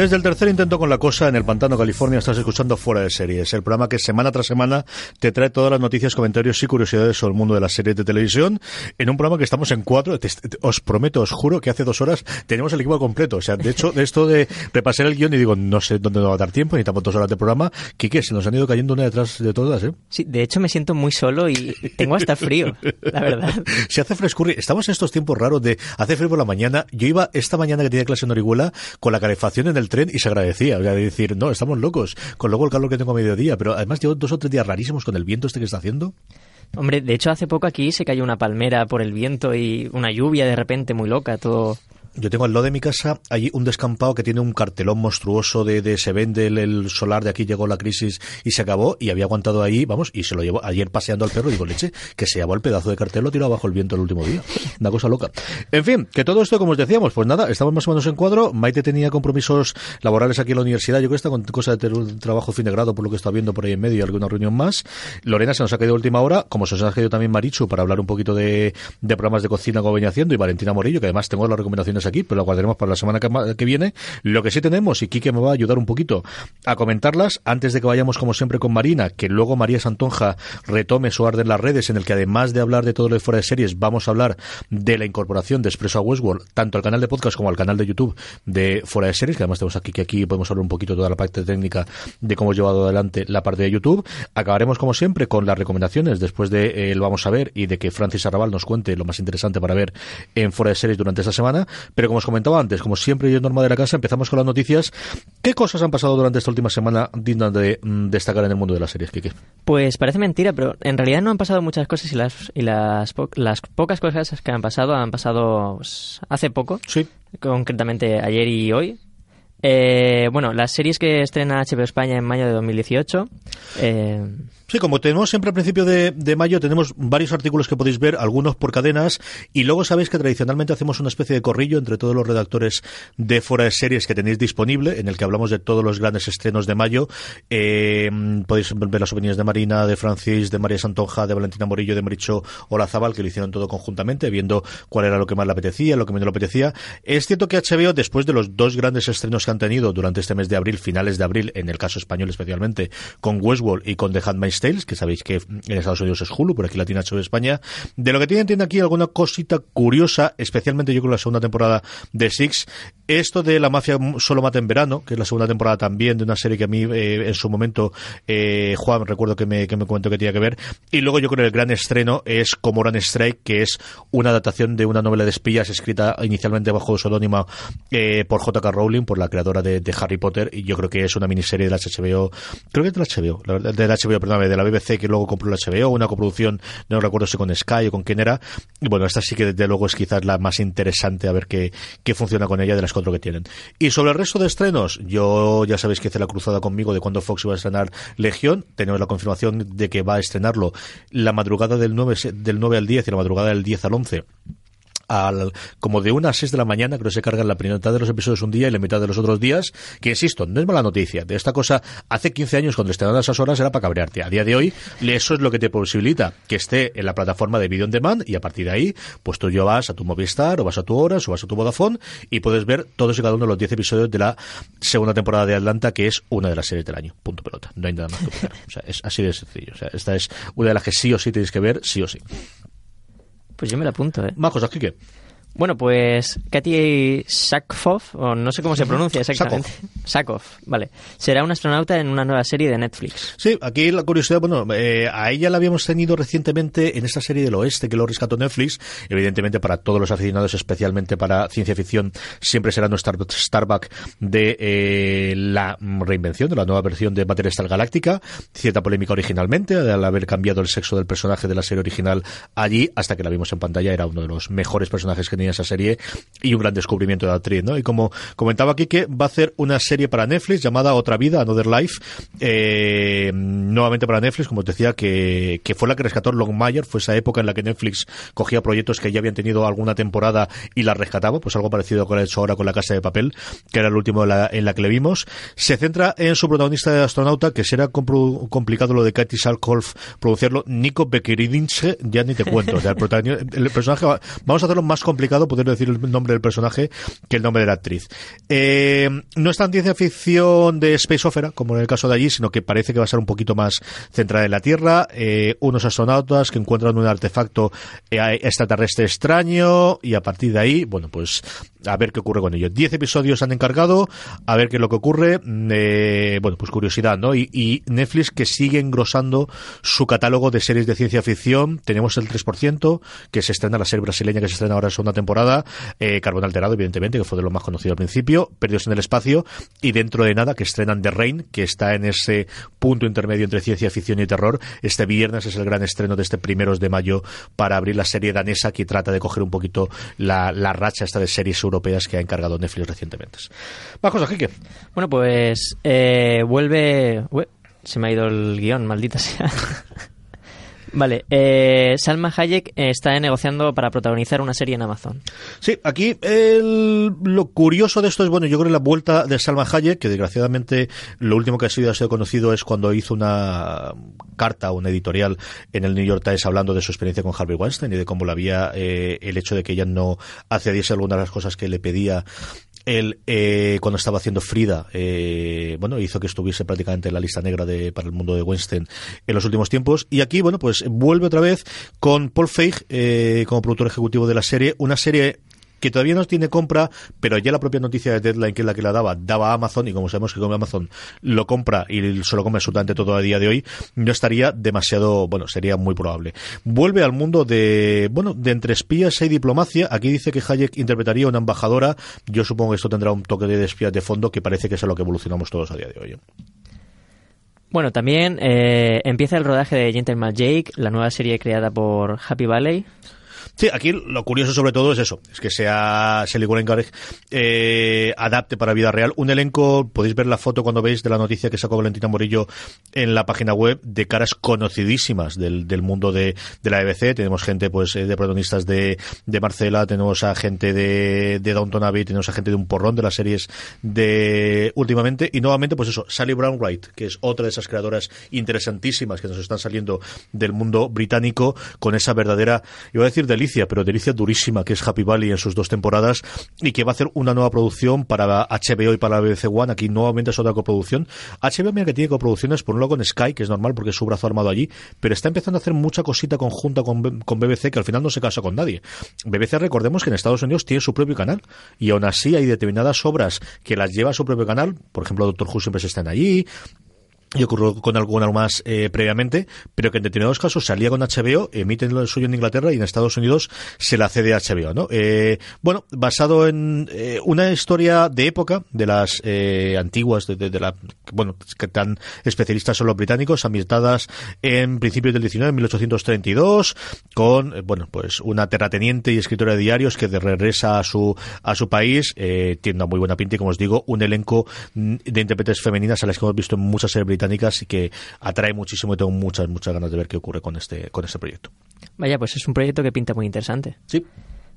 Desde el tercer intento con la cosa en el Pantano, California, estás escuchando Fuera de Series, el programa que semana tras semana te trae todas las noticias, comentarios y curiosidades sobre el mundo de las series de televisión, en un programa que estamos en cuatro. Te- te- os prometo, os juro que hace dos horas tenemos el equipo completo. O sea, de hecho, de esto de repasar el guion y digo, no sé dónde nos va a dar tiempo, necesitamos dos horas de programa. Quique, se nos han ido cayendo una detrás de todas, ¿eh? Sí, de hecho me siento muy solo y tengo hasta frío, la verdad. Se hace frescurri. Estamos en estos tiempos raros de hace frío por la mañana. Yo iba esta mañana que tenía clase en Orihuela con la calefacción en el tren y se agradecía. O sea, de decir, no, estamos locos con luego el calor que tengo a mediodía. Pero además llevo dos o tres días rarísimos con el viento este que está haciendo. Hombre, de hecho hace poco aquí se cayó una palmera por el viento y una lluvia de repente muy loca, todo... Yo tengo al lado de mi casa allí un descampado que tiene un cartelón monstruoso de, de se vende el, el solar de aquí llegó la crisis y se acabó y había aguantado ahí, vamos, y se lo llevó ayer paseando al perro, digo, leche, que se llevó el pedazo de cartel, lo tiró abajo el viento el último día. Una cosa loca. En fin, que todo esto, como os decíamos, pues nada, estamos más o menos en cuadro. Maite tenía compromisos laborales aquí en la universidad, yo creo que está con cosa de tener un trabajo fin de grado por lo que está viendo por ahí en medio y alguna reunión más. Lorena se nos ha caído a última hora, como se nos ha caído también Marichu para hablar un poquito de, de programas de cocina como venía haciendo y Valentina Morillo, que además tengo las recomendaciones aquí, pero las guardaremos para la semana que, viene. Lo que sí tenemos, y Quique me va a ayudar un poquito a comentarlas, antes de que vayamos como siempre con Marina, que luego María Santonja retome su arte en las redes, en el que además de hablar de todo lo de fuera de series, vamos a hablar de la incorporación de Expreso a Westworld, tanto al canal de podcast como al canal de YouTube de fuera de series, que además tenemos aquí que aquí podemos hablar un poquito de toda la parte técnica de cómo hemos llevado adelante la parte de YouTube. Acabaremos como siempre con las recomendaciones después de eh, el vamos a ver y de que Francis Arrabal nos cuente lo más interesante para ver en fuera de series durante esta semana. Pero como os comentaba antes, como siempre y en norma de la casa, empezamos con las noticias. ¿Qué cosas han pasado durante esta última semana dignas de mm, destacar en el mundo de las series, Kike? Pues parece mentira, pero en realidad no han pasado muchas cosas y las, y las, po- las pocas cosas que han pasado han pasado pues, hace poco, Sí. concretamente ayer y hoy. Eh, bueno, las series que estrena HBO España en mayo de 2018. Eh, Sí, como tenemos siempre al principio de, mayo, tenemos varios artículos que podéis ver, algunos por cadenas, y luego sabéis que tradicionalmente hacemos una especie de corrillo entre todos los redactores de fuera de series que tenéis disponible, en el que hablamos de todos los grandes estrenos de mayo. Eh, podéis ver las opiniones de Marina, de Francis, de María Santonja, de Valentina Morillo, de Maricho Olazábal, que lo hicieron todo conjuntamente, viendo cuál era lo que más le apetecía, lo que menos le apetecía. Es cierto que HBO, después de los dos grandes estrenos que han tenido durante este mes de abril, finales de abril, en el caso español especialmente, con Westworld y con The Handmaid's Tales, que sabéis que en Estados Unidos es Hulu, por aquí la tiene HBO España. De lo que tienen, tiene aquí alguna cosita curiosa, especialmente yo creo la segunda temporada de Six. Esto de la mafia solo mata en verano, que es la segunda temporada también de una serie que a mí eh, en su momento eh, Juan recuerdo que me, que me comentó que tenía que ver. Y luego yo creo que el gran estreno es Comoran Strike, que es una adaptación de una novela de espías escrita inicialmente bajo seudónimo eh, por J.K. Rowling, por la creadora de, de Harry Potter, y yo creo que es una miniserie de la HBO, creo que es de la HBO, la verdad, de la HBO, perdón, de la BBC que luego compró la HBO, una coproducción, no recuerdo si con Sky o con quién era, y bueno, esta sí que desde luego es quizás la más interesante a ver qué, qué funciona con ella de las cuatro que tienen. Y sobre el resto de estrenos, yo ya sabéis que hice la cruzada conmigo de cuando Fox iba a estrenar Legión, tenemos la confirmación de que va a estrenarlo la madrugada del 9, se- del 9 al 10 y la madrugada del 10 al 11 al, como de una a seis de la mañana, creo que se cargan la primera mitad de los episodios un día y la mitad de los otros días, que insisto, no es mala noticia. De esta cosa, hace 15 años cuando estén a esas horas era para cabrearte. A día de hoy, eso es lo que te posibilita que esté en la plataforma de video on demand y a partir de ahí, pues tú ya vas a tu Movistar o vas a tu Horas o vas a tu Vodafone y puedes ver todos y cada uno de los 10 episodios de la segunda temporada de Atlanta, que es una de las series del año. Punto pelota. No hay nada más que. O sea, es así de sencillo. O sea, esta es una de las que sí o sí tenéis que ver, sí o sí. Pues yo me la apunto, ¿eh? Más cosas, Kike. Bueno, pues Katy Sackhoff, o no sé cómo se pronuncia exactamente. Sakov, vale. Será un astronauta en una nueva serie de Netflix. Sí, aquí la curiosidad, bueno, eh, a ella la habíamos tenido recientemente en esta serie del oeste que lo rescató Netflix. Evidentemente para todos los aficionados, especialmente para ciencia ficción, siempre será nuestra Starbuck de eh, la reinvención, de la nueva versión de Battlestar Galáctica. Cierta polémica originalmente, al haber cambiado el sexo del personaje de la serie original allí, hasta que la vimos en pantalla, era uno de los mejores personajes que esa serie y un gran descubrimiento de actriz, ¿no? Y como comentaba aquí va a hacer una serie para Netflix llamada Otra Vida, Another Life, eh, nuevamente para Netflix, como te decía, que, que fue la que rescató Longmire, fue esa época en la que Netflix cogía proyectos que ya habían tenido alguna temporada y las rescataba, pues algo parecido con hecho ahora con La Casa de Papel, que era el último en la, que le vimos. Se centra en su protagonista de astronauta, que será complicado lo de Katy Salkholf pronunciarlo, Nico Bekiridinche, ya ni te cuento. el personaje, vamos a hacerlo más complicado poder decir el nombre del personaje que el nombre de la actriz. Eh, no es tan ciencia ficción de Space Opera, como en el caso de allí, sino que parece que va a ser un poquito más centrada en la Tierra. Eh, unos astronautas que encuentran un artefacto eh, extraterrestre extraño y a partir de ahí, bueno, pues a ver qué ocurre con ello. Diez episodios han encargado, a ver qué es lo que ocurre. bueno, pues curiosidad, ¿no? Y, y, Netflix que sigue engrosando su catálogo de series de ciencia ficción. Tenemos el 3%, que se estrena la serie brasileña que se estrena ahora en segunda temporada. Eh, Carbón Alterado, evidentemente, que fue de lo más conocido al principio. Perdidos en el espacio. Y dentro de nada, que estrenan The Rain, que está en ese punto intermedio entre ciencia ficción y terror. Este viernes es el gran estreno de este primeros de mayo para abrir la serie danesa que trata de coger un poquito la, la racha esta de series europeas que ha encargado Netflix recientemente. Más cosas, Kike. Bueno, pues eh, vuelve... se me ha ido el guion, maldita sea. Vale, eh, Salma Hayek está negociando para protagonizar una serie en Amazon. Sí, aquí el, lo curioso de esto es, bueno, yo creo la vuelta de Salma Hayek, que desgraciadamente lo último que ha sido, ha sido conocido es cuando hizo una carta, una editorial en el New York Times hablando de su experiencia con Harvey Weinstein y de cómo la había eh, el hecho de que ella no accediese a algunas de las cosas que le pedía él, eh, cuando estaba haciendo Frida, eh, bueno, hizo que estuviese prácticamente en la lista negra de, para el mundo de Weinstein en los últimos tiempos. Y aquí, bueno, pues vuelve otra vez con Paul Feig eh, como productor ejecutivo de la serie, una serie que todavía no tiene compra, pero ya la propia noticia de Deadline, que es la que la daba, daba a Amazon, y como sabemos que como Amazon lo compra y se lo come absolutamente todo a día de hoy, no estaría demasiado, bueno, sería muy probable. Vuelve al mundo de, bueno, de entre espías y diplomacia. Aquí dice que Hayek interpretaría una embajadora. Yo supongo que esto tendrá un toque de espías de fondo que parece que es a lo que evolucionamos todos a día de hoy. ¿eh? Bueno, también eh, empieza el rodaje de Gentleman Jake, la nueva serie creada por Happy Valley. Sí, aquí lo curioso sobre todo es eso, es que sea Shelly eh, adapte para vida real. Un elenco, podéis ver la foto cuando veis de la noticia que sacó Valentina Morillo en la página web de caras conocidísimas del, del mundo de, de la EBC, tenemos gente pues eh, de protagonistas de, de Marcela, tenemos a gente de, de Downton Abbey, tenemos a gente de un porrón de las series de últimamente. Y nuevamente pues eso, Sally Brown Wright, que es otra de esas creadoras interesantísimas que nos están saliendo del mundo británico con esa verdadera, iba a decir delicia pero delicia durísima, que es Happy Valley en sus dos temporadas, y que va a hacer una nueva producción para HBO y para BBC One. Aquí nuevamente es otra coproducción. HBO, mira que tiene coproducciones, por un lado con Sky, que es normal porque es su brazo armado allí, pero está empezando a hacer mucha cosita conjunta con, con BBC, que al final no se casa con nadie. BBC, recordemos que en Estados Unidos tiene su propio canal, y aún así hay determinadas obras que las lleva a su propio canal, por ejemplo, Doctor Who siempre se están allí, y ocurrió con alguna más eh, previamente, pero que en determinados casos salía con HBO, emiten lo suyo en Inglaterra y en Estados Unidos se la cede a HBO, ¿no? Eh, bueno, basado en eh, una historia de época, de las eh, antiguas, de, de, la, bueno, que tan especialistas son los británicos, ambientadas en principios del 19, en 1832, con, eh, bueno, pues una terrateniente y escritora de diarios que regresa a su, a su país, tiene una muy buena pinta y, como os digo, un elenco de intérpretes femeninas a las que hemos visto en muchas series británicas y que atrae muchísimo y tengo muchas, muchas ganas de ver qué ocurre con este, con este proyecto. Vaya, pues es un proyecto que pinta muy interesante. Sí.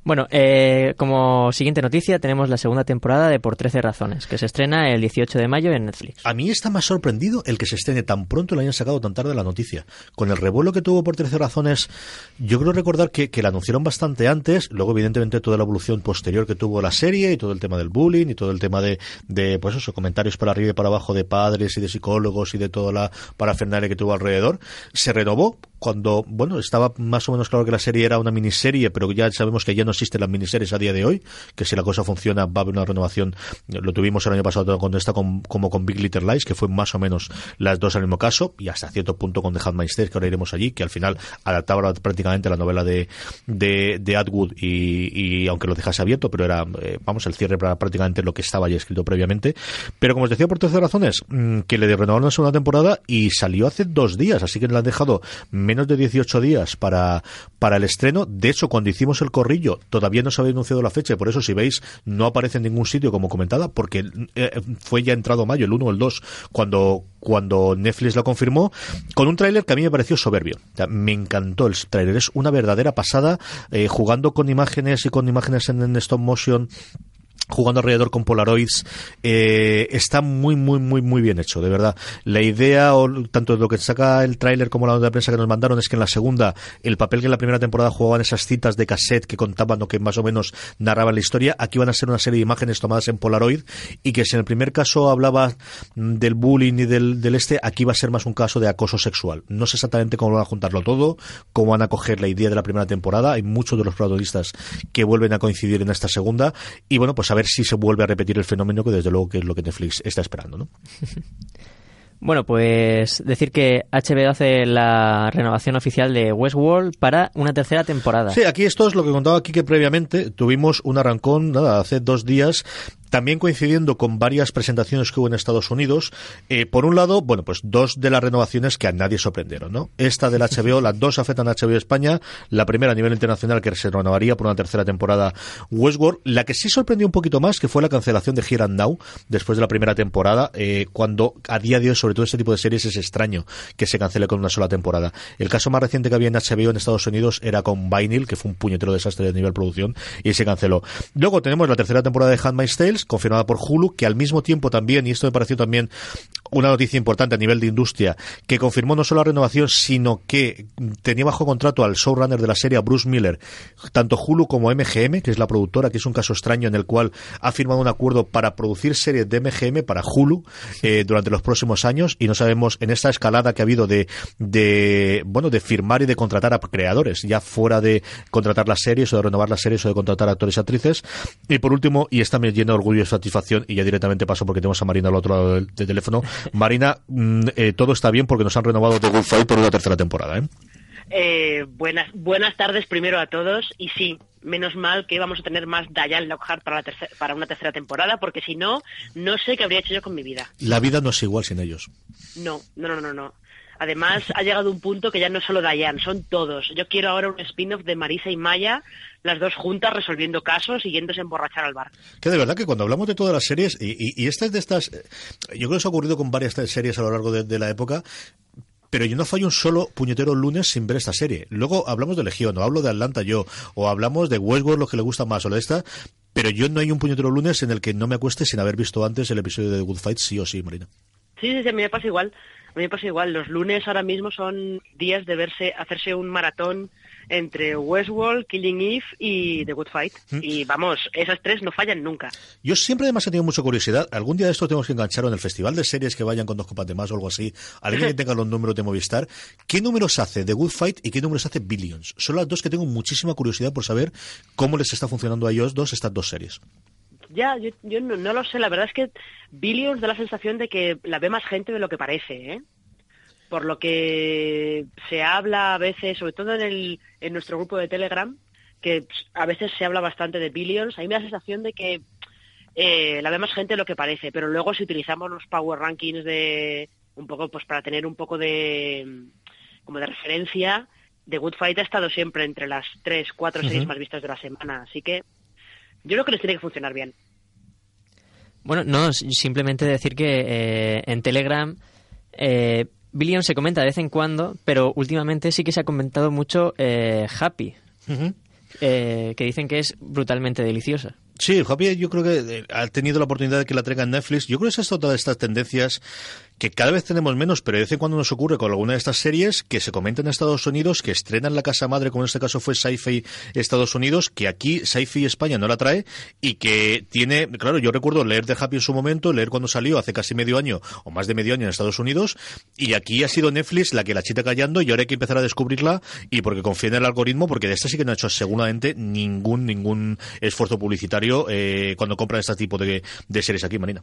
Bueno, eh, como siguiente noticia tenemos la segunda temporada de Por 13 razones, que se estrena el 18 de mayo en Netflix. A mí está más sorprendido el que se estrene tan pronto y lo hayan sacado tan tarde la noticia. Con el revuelo que tuvo por 13 razones, yo creo recordar que, que la anunciaron bastante antes, luego evidentemente toda la evolución posterior que tuvo la serie y todo el tema del bullying y todo el tema de, de pues eso, comentarios para arriba y para abajo de padres y de psicólogos y de toda la parafernalia que tuvo alrededor, se renovó cuando, bueno, estaba más o menos claro que la serie era una miniserie, pero ya sabemos que ya no existen las miniseries a día de hoy, que si la cosa funciona va a haber una renovación. Lo tuvimos el año pasado cuando está con, como con Big Little Lies, que fue más o menos las dos al mismo caso, y hasta cierto punto con The Handmaid's Tale, que ahora iremos allí, que al final adaptaba prácticamente la novela de, de, Atwood y, aunque lo dejase abierto, pero era, eh, vamos, el cierre para prácticamente lo que estaba ya escrito previamente. Pero como os decía, por terceras razones, mmm, que le renovaron la segunda temporada y salió hace dos días, así que le han dejado menos de 18 días para, para el estreno. De hecho, cuando hicimos el corrillo, todavía no se había anunciado la fecha, por eso si veis, no aparece en ningún sitio como comentada, porque eh, fue ya entrado mayo, el 1 o el 2, cuando, cuando Netflix lo confirmó, con un tráiler que a mí me pareció soberbio. O sea, me encantó el tráiler, es una verdadera pasada, eh, jugando con imágenes y con imágenes en, en stop motion jugando alrededor con Polaroids eh, está muy muy muy muy bien hecho de verdad. La idea o tanto lo que saca el tráiler como la nota de prensa que nos mandaron es que en la segunda el papel que en la primera temporada jugaban esas citas de cassette que contaban o que más o menos narraban la historia aquí van a ser una serie de imágenes tomadas en Polaroid y que si en el primer caso hablaba del bullying y del, del este aquí va a ser más un caso de acoso sexual. No sé exactamente cómo van a juntarlo todo cómo van a coger la idea de la primera temporada. Hay muchos de los protagonistas que vuelven a coincidir en esta segunda. Y bueno pues a ver si se vuelve a repetir el fenómeno que desde luego que es lo que Netflix está esperando, ¿no? Bueno, pues decir que HBO hace la renovación oficial de Westworld para una tercera temporada. Sí, aquí esto es lo que contaba aquí que previamente tuvimos un arrancón, nada, hace dos días también coincidiendo con varias presentaciones que hubo en Estados Unidos. Eh, por un lado, bueno, pues dos de las renovaciones que a nadie sorprendieron, ¿no? Esta del HBO, las dos afectan a HBO España, la primera a nivel internacional que se renovaría por una tercera temporada Westworld, la que sí sorprendió un poquito más, que fue la cancelación de Here and Now, después de la primera temporada, eh, cuando a día de hoy, sobre todo este tipo de series, es extraño que se cancele con una sola temporada. El caso más reciente que había en HBO en Estados Unidos era con Vinyl, que fue un puñetero desastre de nivel producción, y se canceló. Luego tenemos la tercera temporada de Handmaid's Tales, confirmada por Hulu, que al mismo tiempo también, y esto me pareció también una noticia importante a nivel de industria, que confirmó no solo la renovación, sino que tenía bajo contrato al showrunner de la serie, Bruce Miller, tanto Hulu como MGM, que es la productora, que es un caso extraño en el cual ha firmado un acuerdo para producir series de MGM para Hulu eh, durante los próximos años, y no sabemos en esta escalada que ha habido de, de, bueno, de firmar y de contratar a creadores, ya fuera de contratar las series o de renovar las series o de contratar actores y actrices. Y por último, y esta me llena de orgullo y satisfacción, y ya directamente paso porque tenemos a Marina al otro lado del teléfono, Marina, mmm, eh, todo está bien porque nos han renovado The Good Fight por una tercera temporada, ¿eh? Eh, buenas, buenas tardes primero a todos y sí, menos mal que vamos a tener más Diane Lockhart para, la tercera, para una tercera temporada porque si no, no sé qué habría hecho yo con mi vida. La vida no es igual sin ellos. No, no, no, no, no. Además, ha llegado un punto que ya no es solo Diane, son todos. Yo quiero ahora un spin-off de Marisa y Maya, las dos juntas resolviendo casos y yéndose a emborrachar al bar. Que de verdad que cuando hablamos de todas las series, y, y, y esta es de estas, yo creo que eso ha ocurrido con varias series a lo largo de, de la época, pero yo no fallo un solo puñetero lunes sin ver esta serie. Luego hablamos de Legión, o hablo de Atlanta yo, o hablamos de Westworld, lo que le gusta más, o de esta, pero yo no hay un puñetero lunes en el que no me acueste sin haber visto antes el episodio de The Good Fight, sí o sí, Marina. Sí, sí, sí, a mí me pasa igual. A mí me pasa igual. Los lunes ahora mismo son días de verse, hacerse un maratón entre Westworld, Killing Eve y The Good Fight. ¿Mm? Y vamos, esas tres no fallan nunca. Yo siempre además he tenido mucha curiosidad. Algún día de esto tenemos que enganchar en el festival de series que vayan con dos copas de más o algo así. Alguien que tenga los números de Movistar. ¿Qué números hace The Good Fight y qué números hace Billions? Son las dos que tengo muchísima curiosidad por saber cómo les está funcionando a ellos dos estas dos series. Ya, yo, yo no, no, lo sé. La verdad es que Billions da la sensación de que la ve más gente de lo que parece, ¿eh? Por lo que se habla a veces, sobre todo en, el, en nuestro grupo de Telegram, que a veces se habla bastante de Billions. A mí me da la sensación de que eh, la ve más gente de lo que parece. Pero luego si utilizamos los Power Rankings de un poco, pues para tener un poco de como de referencia, The Good Fight ha estado siempre entre las tres, cuatro, uh -huh. series más vistas de la semana. Así que yo creo que les tiene que funcionar bien. Bueno, no, simplemente decir que eh, en Telegram eh, Billion se comenta de vez en cuando, pero últimamente sí que se ha comentado mucho eh, Happy. Uh -huh. eh, que dicen que es brutalmente deliciosa. Sí, Javier, yo creo que ha tenido la oportunidad de que la traiga en Netflix. Yo creo que esa es otra de estas tendencias que cada vez tenemos menos, pero de vez en cuando nos ocurre con alguna de estas series que se comentan en Estados Unidos, que estrenan la casa madre, como en este caso fue Sci-Fi Estados Unidos, que aquí Sci-Fi España no la trae y que tiene, claro, yo recuerdo leer de Happy en su momento, leer cuando salió hace casi medio año o más de medio año en Estados Unidos, y aquí ha sido Netflix la que la chita callando y ahora hay que empezar a descubrirla y porque confía en el algoritmo, porque de esta sí que no ha hecho seguramente ningún ningún esfuerzo publicitario eh, cuando compran este tipo de, de series aquí, Marina.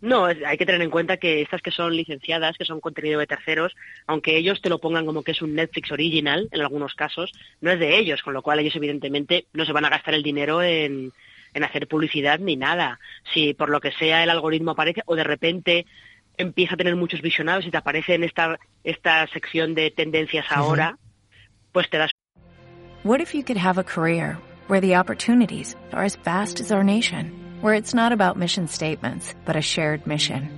No, hay que tener en cuenta que estas que son licenciadas, que son contenido de terceros, aunque ellos te lo pongan como que es un Netflix original, en algunos casos, no es de ellos, con lo cual ellos evidentemente no se van a gastar el dinero en, en hacer publicidad ni nada. Si por lo que sea el algoritmo aparece o de repente empieza a tener muchos visionados y te aparece en esta, esta sección de tendencias ahora, pues te das. What if you could have a career where the opportunities are as vast as our nation, where it's not about mission statements, but a shared mission?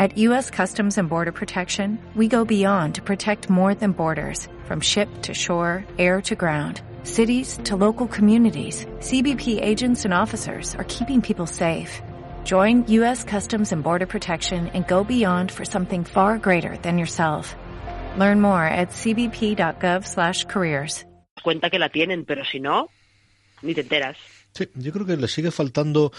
At U.S. Customs and Border Protection, we go beyond to protect more than borders, from ship to shore, air to ground. Cities to local communities, CBP agents and officers are keeping people safe. Join U.S. Customs and Border Protection and go beyond for something far greater than yourself. Learn more at cbp.gov/careers. cuenta que la tienen, pero si no, ni te enteras. Sí, yo creo que le sigue faltando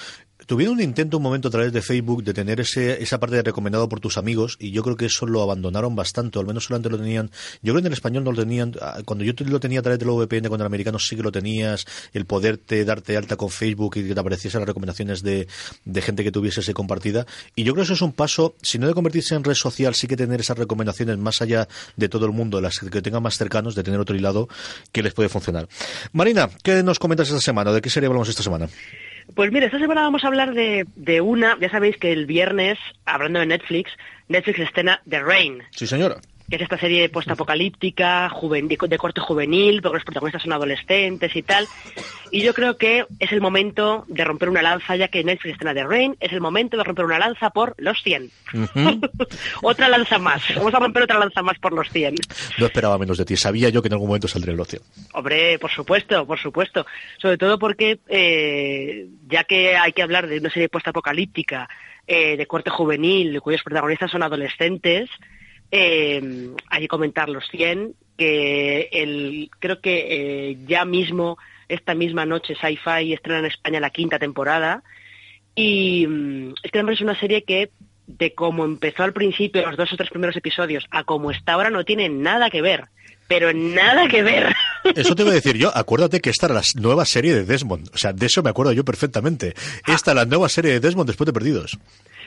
Tuvieron un intento un momento a través de Facebook de tener ese, esa parte de recomendado por tus amigos y yo creo que eso lo abandonaron bastante, o al menos solamente lo tenían, yo creo que en el español no lo tenían, ah, cuando yo lo tenía a través del VPN con el americano sí que lo tenías, el poderte darte alta con Facebook y que te apareciesen las recomendaciones de, de gente que tuviese ese compartida y yo creo que eso es un paso, si no de convertirse en red social, sí que tener esas recomendaciones más allá de todo el mundo, las que tengan más cercanos, de tener otro hilado que les puede funcionar. Marina, ¿qué nos comentas esta semana? ¿De qué serie hablamos esta semana? Pues mira, esta semana vamos a hablar de, de una, ya sabéis que el viernes, hablando de Netflix, Netflix escena The Rain. Sí, señora que es esta serie postapocalíptica, juven, de corte juvenil, porque los protagonistas son adolescentes y tal. Y yo creo que es el momento de romper una lanza, ya que Netflix estrena The Rain, es el momento de romper una lanza por los 100. otra lanza más. Vamos a romper otra lanza más por los 100. No esperaba menos de ti. Sabía yo que en algún momento saldría los 100. Hombre, por supuesto, por supuesto. Sobre todo porque, eh, ya que hay que hablar de una serie postapocalíptica, eh, de corte juvenil, cuyos protagonistas son adolescentes, eh, hay que comentar los 100, que el, creo que eh, ya mismo, esta misma noche, Sci-Fi estrena en España la quinta temporada. Y mm, es que es una serie que, de cómo empezó al principio, los dos o tres primeros episodios, a cómo está ahora, no tiene nada que ver. Pero nada que ver. Eso te voy a decir yo. Acuérdate que esta era la nueva serie de Desmond. O sea, de eso me acuerdo yo perfectamente. Esta es la nueva serie de Desmond después de Perdidos.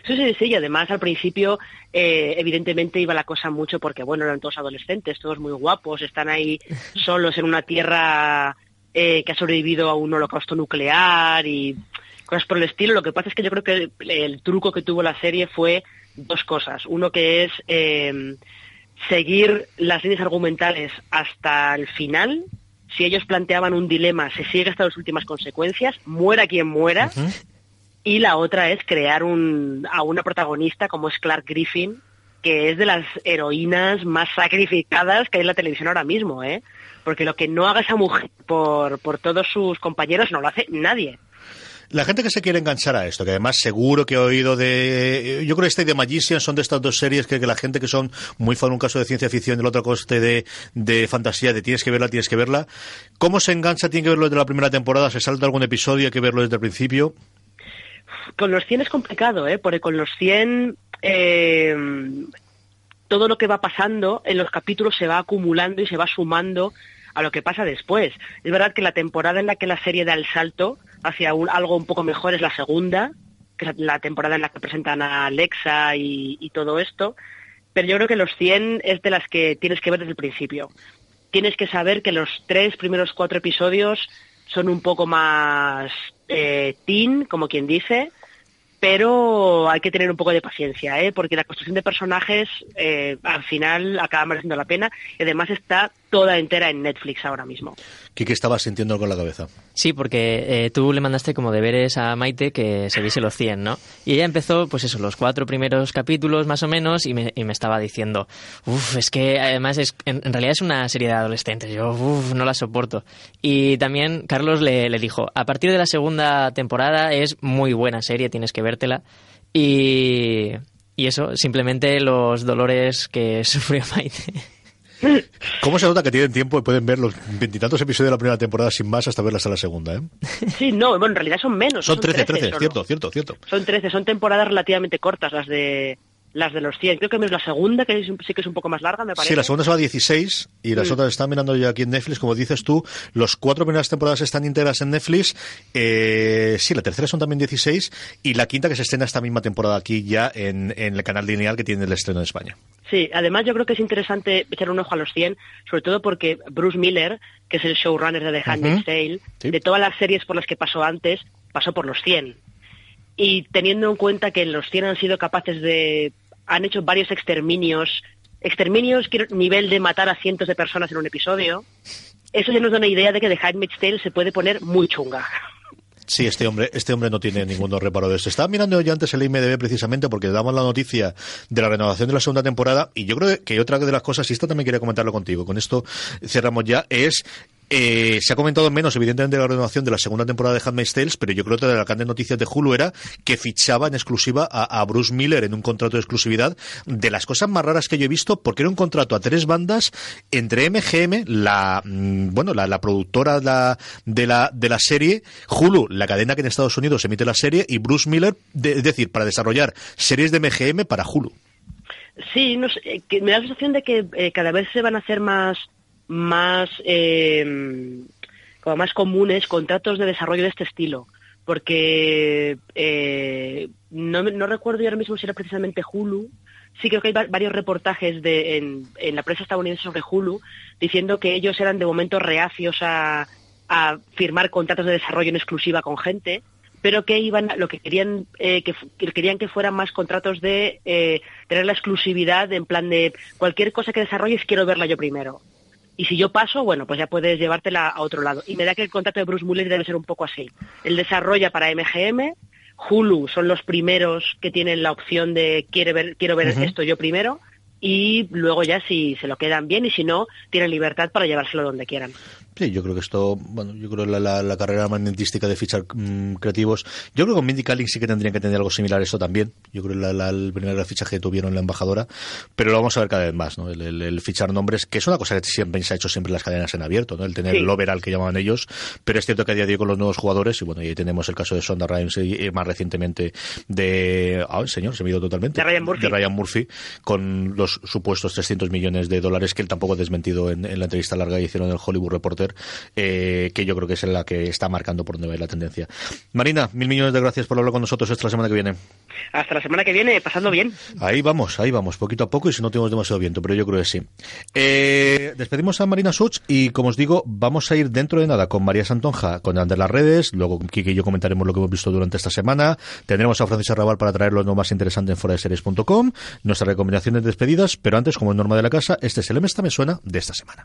Sí, sí, sí, y además al principio eh, evidentemente iba la cosa mucho porque, bueno, eran todos adolescentes, todos muy guapos, están ahí solos en una tierra eh, que ha sobrevivido a un holocausto nuclear y cosas por el estilo. Lo que pasa es que yo creo que el, truco que tuvo la serie fue dos cosas. Uno que es eh, seguir las líneas argumentales hasta el final. Si ellos planteaban un dilema, se sigue hasta las últimas consecuencias, muera quien muera, y la otra es crear un, a una protagonista como es Clark Griffin, que es de las heroínas más sacrificadas que hay en la televisión ahora mismo, ¿eh? Porque lo que no haga esa mujer por, por todos sus compañeros no lo hace nadie. La gente que se quiere enganchar a esto, que además seguro que he oído de... Yo creo que este y de Magician son de estas dos series que, la gente que son muy fan, un caso de ciencia ficción y el otro coste de, de fantasía, de tienes que verla, tienes que verla. ¿Cómo se engancha? ¿Tiene que verlo desde la primera temporada? ¿Se salta algún episodio? ¿Hay que verlo desde el principio? Con los 100 es complicado, ¿eh? porque con los 100 eh, todo lo que va pasando en los capítulos se va acumulando y se va sumando a lo que pasa después. Es verdad que la temporada en la que la serie da el salto hacia algo un poco mejor es la segunda, que es la temporada en la que presentan a Alexa y, y todo esto, pero yo creo que los 100 es de las que tienes que ver desde el principio. Tienes que saber que los tres primeros cuatro episodios son un poco más eh, teen, como quien dice, pero hay que tener un poco de paciencia, ¿eh? porque la construcción de personajes eh, al final acaba mereciendo la pena y además está toda entera en Netflix ahora mismo. ¿Qué, estaba sintiendo con la cabeza? Sí, porque eh, tú le mandaste como deberes a Maite que se viese los 100, ¿no? Y ella empezó, pues eso, los cuatro primeros capítulos más o menos y me, y me estaba diciendo, uff, es que además es, en, realidad es una serie de adolescentes, yo uff, no la soporto. Y también Carlos le, le dijo, a partir de la segunda temporada es muy buena serie, tienes que vértela. Y, y eso, simplemente los dolores que sufrió Maite. ¿Cómo se nota que tienen tiempo y pueden ver los veintitantos episodios de la primera temporada sin más hasta verlas a la segunda? ¿eh? Sí, no, bueno, en realidad son menos. Son, trece, 13, 13 cierto, cierto, cierto. Son 13, son temporadas relativamente cortas las de las de los 100. Creo que es la segunda, que sí que es un poco más larga, me parece. Sí, la segunda se va a 16 y las mm. otras están mirando ya aquí en Netflix, como dices tú. Los cuatro primeras temporadas están íntegras en Netflix. Eh, sí, la tercera son también 16 y la quinta que se estrena esta misma temporada aquí ya en, el canal lineal que tiene el estreno en España. Sí, además yo creo que es interesante echar un ojo a los 100, sobre todo porque Bruce Miller, que es el showrunner de The Handmaid's Tale, de todas las series por las que pasó antes, pasó por los 100 y teniendo en cuenta que los 100 han sido capaces de han hecho varios exterminios, exterminios nivel de matar a cientos de personas en un episodio. Eso ya nos da una idea de que The Handmaid's Tale se puede poner muy chunga. Sí, este hombre, este hombre no tiene ningún reparo de esto. Estaba mirando yo antes el IMDB precisamente porque damos la noticia de la renovación de la segunda temporada y yo creo que otra de las cosas, y esto también quería comentarlo contigo, con esto cerramos ya, es eh, se ha comentado menos, evidentemente, la renovación de la segunda temporada de Handmaid's Tales, pero yo creo que de la de noticias de Hulu era que fichaba en exclusiva a, Bruce Miller en un contrato de exclusividad. De las cosas más raras que yo he visto, porque era un contrato a tres bandas entre MGM, la mm, bueno, la, productora de la, de la serie, Hulu, la cadena que en Estados Unidos emite la serie, y Bruce Miller, es decir, para desarrollar series de MGM para Hulu. Sí, no sé, que me da la sensación de que eh, cada vez se van a hacer más más, eh, como más comunes contratos de desarrollo de este estilo. Porque eh, no, no recuerdo ahora mismo si era precisamente Hulu, sí creo que hay varios reportajes de, en, en, la prensa estadounidense sobre Hulu diciendo que ellos eran de momento reacios a, a, firmar contratos de desarrollo en exclusiva con gente, pero que iban lo que querían eh, que, querían que fueran más contratos de eh, tener la exclusividad en plan de cualquier cosa que desarrolles quiero verla yo primero. Y si yo paso, bueno, pues ya puedes llevártela a otro lado. Y me da que el contrato de Bruce Muller debe ser un poco así. Él desarrolla para MGM, Hulu son los primeros que tienen la opción de quiere ver, quiero ver esto yo primero, y luego ya si se lo quedan bien y si no, tienen libertad para llevárselo donde quieran. Sí, yo creo que esto, bueno, yo creo que la, la, carrera magnetística de fichar mm, creativos, yo creo que con Mindy Kaling sí que tendrían que tener algo similar a esto también. Yo creo que el primer fichaje que tuvieron la embajadora, pero lo vamos a ver cada vez más, ¿no? El, fichar nombres, que es una cosa que siempre se ha hecho siempre las cadenas en abierto, ¿no? El tener el overall que llamaban ellos, pero es cierto que a día de hoy con los nuevos jugadores, y bueno, ahí tenemos el caso de Sonda Rhimes y, más recientemente de, ah, señor, se me ha ido totalmente. De Ryan Murphy. De Ryan Murphy, con los supuestos 300 millones de dólares que él tampoco ha desmentido en, en la entrevista larga que hicieron en el Hollywood Reporter eh, que yo creo que es la que está marcando por donde va la tendencia. Marina, mil millones de gracias por hablar con nosotros esta semana que viene. Hasta la semana que viene, pasando bien. Ahí vamos, ahí vamos, poquito a poco y si no tenemos demasiado viento, pero yo creo que sí. Eh, despedimos a Marina Such y, como os digo, vamos a ir dentro de nada con María Santonja, con Ander las redes, luego Kiki y yo comentaremos lo que hemos visto durante esta semana. Tendremos a Francis Arrabal para traer lo más interesante en foradeseries.com, nuestras recomendaciones despedidas, pero antes, como es norma de la casa, este es el M me suena de esta semana.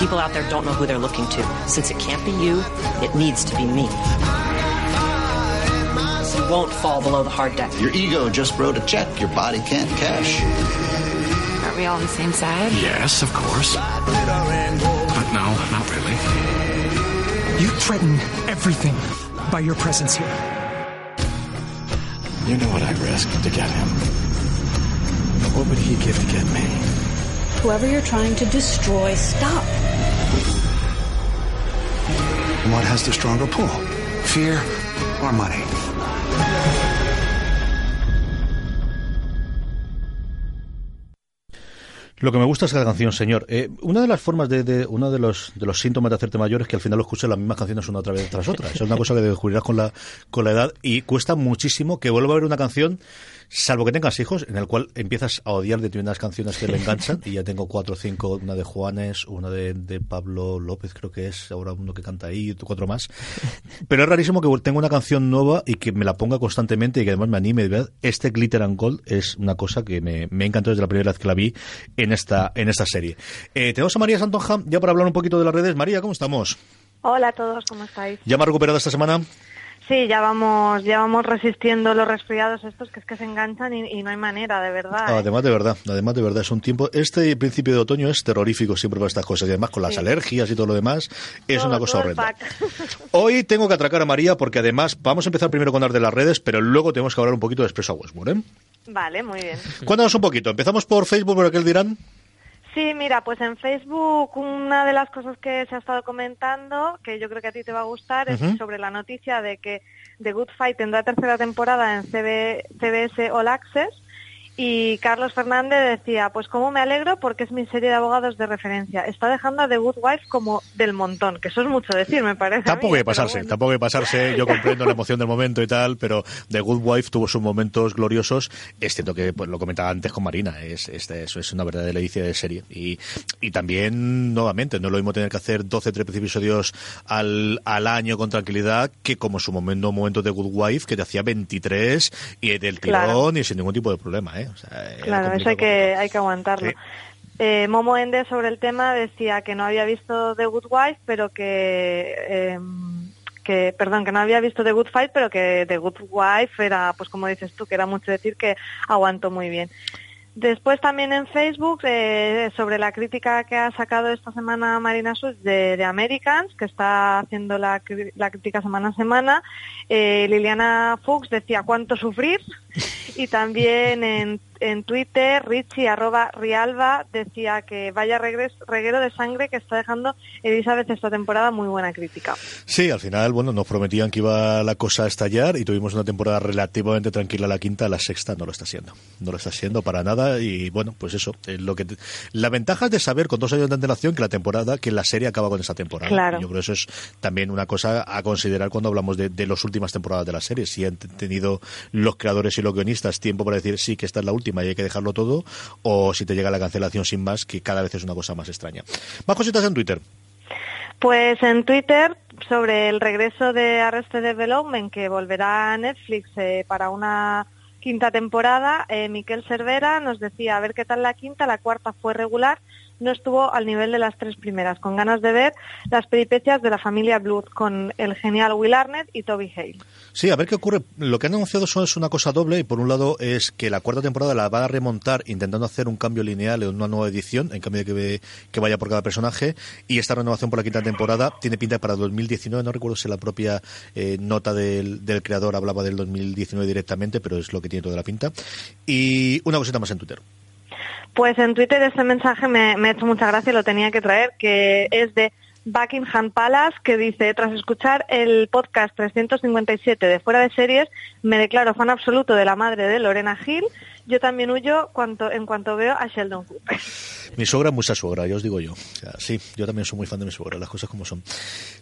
People out there don't know who they're looking to. Since it can't be you, it needs to be me. You won't fall below the hard deck. Your ego just wrote a check your body can't cash. Aren't we all on the same side? Yes, of course. But no, not really. You threaten everything by your presence here. You know what I risked to get him. What would he give to get me? Whoever you're trying to destroy, stop. What has the stronger pull? Fear or money? Lo que me gusta es la canción, señor. Eh, una de las formas de, de, uno de los, de los síntomas de hacerte mayor es que al final escuchas las mismas canciones una otra vez tras otra. es una cosa que descubrirás con la, con la edad y cuesta muchísimo que vuelva a haber una canción salvo que tengas hijos, en el cual empiezas a odiar determinadas canciones que le enganchan, y ya tengo cuatro o cinco, una de Juanes, una de, de Pablo López, creo que es, ahora uno que canta ahí, y cuatro más. Pero es rarísimo que tenga una canción nueva y que me la ponga constantemente y que además me anime. ¿verdad? Este Glitter and Gold es una cosa que me, me encantó desde la primera vez que la vi en esta, en esta serie. Eh, tenemos a María Santonja ya para hablar un poquito de las redes. María, ¿cómo estamos? Hola a todos, ¿cómo estáis? ¿Ya me ha recuperado esta semana? Sí, ya vamos, ya vamos resistiendo los resfriados estos que es que se enganchan y, y no hay manera, de verdad. ¿eh? Además de verdad, además de verdad, es un tiempo, este principio de otoño es terrorífico siempre para estas cosas y además con las Sí. alergias y todo lo demás es Todo- una cosa horrenda. Hoy tengo que atracar a María porque además vamos a empezar primero con hablar de las redes, pero luego tenemos que hablar un poquito de Expreso a Westmore, ¿eh? Vale, muy bien. Cuéntanos un poquito, empezamos por Facebook, por aquel dirán. Sí, mira, pues en Facebook una de las cosas que se ha estado comentando, que yo creo que a ti te va a gustar, es sobre la noticia de que The Good Fight tendrá tercera temporada en CB CBS All Access. Y Carlos Fernández decía, pues cómo me alegro porque es mi serie de abogados de referencia. Está dejando a The Good Wife como del montón, que eso es mucho decir, me parece. Tampoco hay que pasarse, bueno. tampoco hay que pasarse. Yo comprendo la emoción del momento y tal, pero The Good Wife tuvo sus momentos gloriosos. Es cierto que, pues lo comentaba antes con Marina, es, es- eso es una verdadera delicia de serie. Y, y también, nuevamente, no es lo mismo tener que hacer 12, 13 episodios al, al año con tranquilidad que como su momento, momento de Good Wife, que te hacía 23 y del tirón Claro. y sin ningún tipo de problema, ¿eh? O sea, era Claro, eso hay que, hay que aguantarlo. Sí. Eh, Momo Ende sobre el tema decía que no había visto The Good Wife, pero que, eh, que, perdón, que no había visto The Good Fight, pero que The Good Wife era, pues como dices tú, que era mucho decir que aguantó muy bien. Después también en Facebook, eh, sobre la crítica que ha sacado esta semana Marina Such de, de Americans, que está haciendo la, la crítica semana a semana, eh, Liliana Fuchs decía cuánto sufrir y también en, en Twitter Richie arroba Rialba decía que vaya regres, reguero de sangre que está dejando Elizabeth esta temporada muy buena crítica. Sí, al final, bueno, nos prometían que iba la cosa a estallar y tuvimos una temporada relativamente tranquila la quinta, la sexta no lo está siendo. No lo está siendo para nada y bueno, pues eso, es lo que te- la ventaja es de saber con dos años de antelación que la temporada, que la serie acaba con esa temporada. Claro. Yo creo que eso es también una cosa a considerar cuando hablamos de, de las últimas temporadas de la serie. Si han tenido los creadores y los guionistas tiempo para decir sí que esta es la última y hay que dejarlo todo, o si te llega la cancelación sin más, que cada vez es una cosa más extraña. Más cositas en Twitter. Pues en Twitter, sobre el regreso de Arrested Development, que volverá a Netflix eh, para una quinta temporada, eh, Miquel Cervera nos decía, a ver qué tal la quinta, la cuarta fue regular, no estuvo al nivel de las tres primeras, con ganas de ver las peripecias de la familia Blood, con el genial Will Arnett y Toby Hale. Sí, a ver qué ocurre. Lo que han anunciado son, es una cosa doble y por un lado es que la cuarta temporada la va a remontar intentando hacer un cambio lineal en una nueva edición, en cambio de que, que vaya por cada personaje y esta renovación por la quinta temporada tiene pinta para 2019, no recuerdo si la propia eh, nota del, del creador hablaba del 2019 directamente, pero es lo que tiene toda la pinta. Y una cosita más en Twitter. Pues en Twitter este mensaje me, ha hecho mucha gracia y lo tenía que traer, que es de Buckingham Palace, que dice, tras escuchar el podcast 357 de Fuera de Series, me declaro fan absoluto de la madre de Lorena Hill. Yo también huyo cuanto, en cuanto veo a Sheldon Cooper. Mi suegra, mucha suegra, ya os digo yo. O sea, sí, yo también soy muy fan de mi suegra, las cosas como son.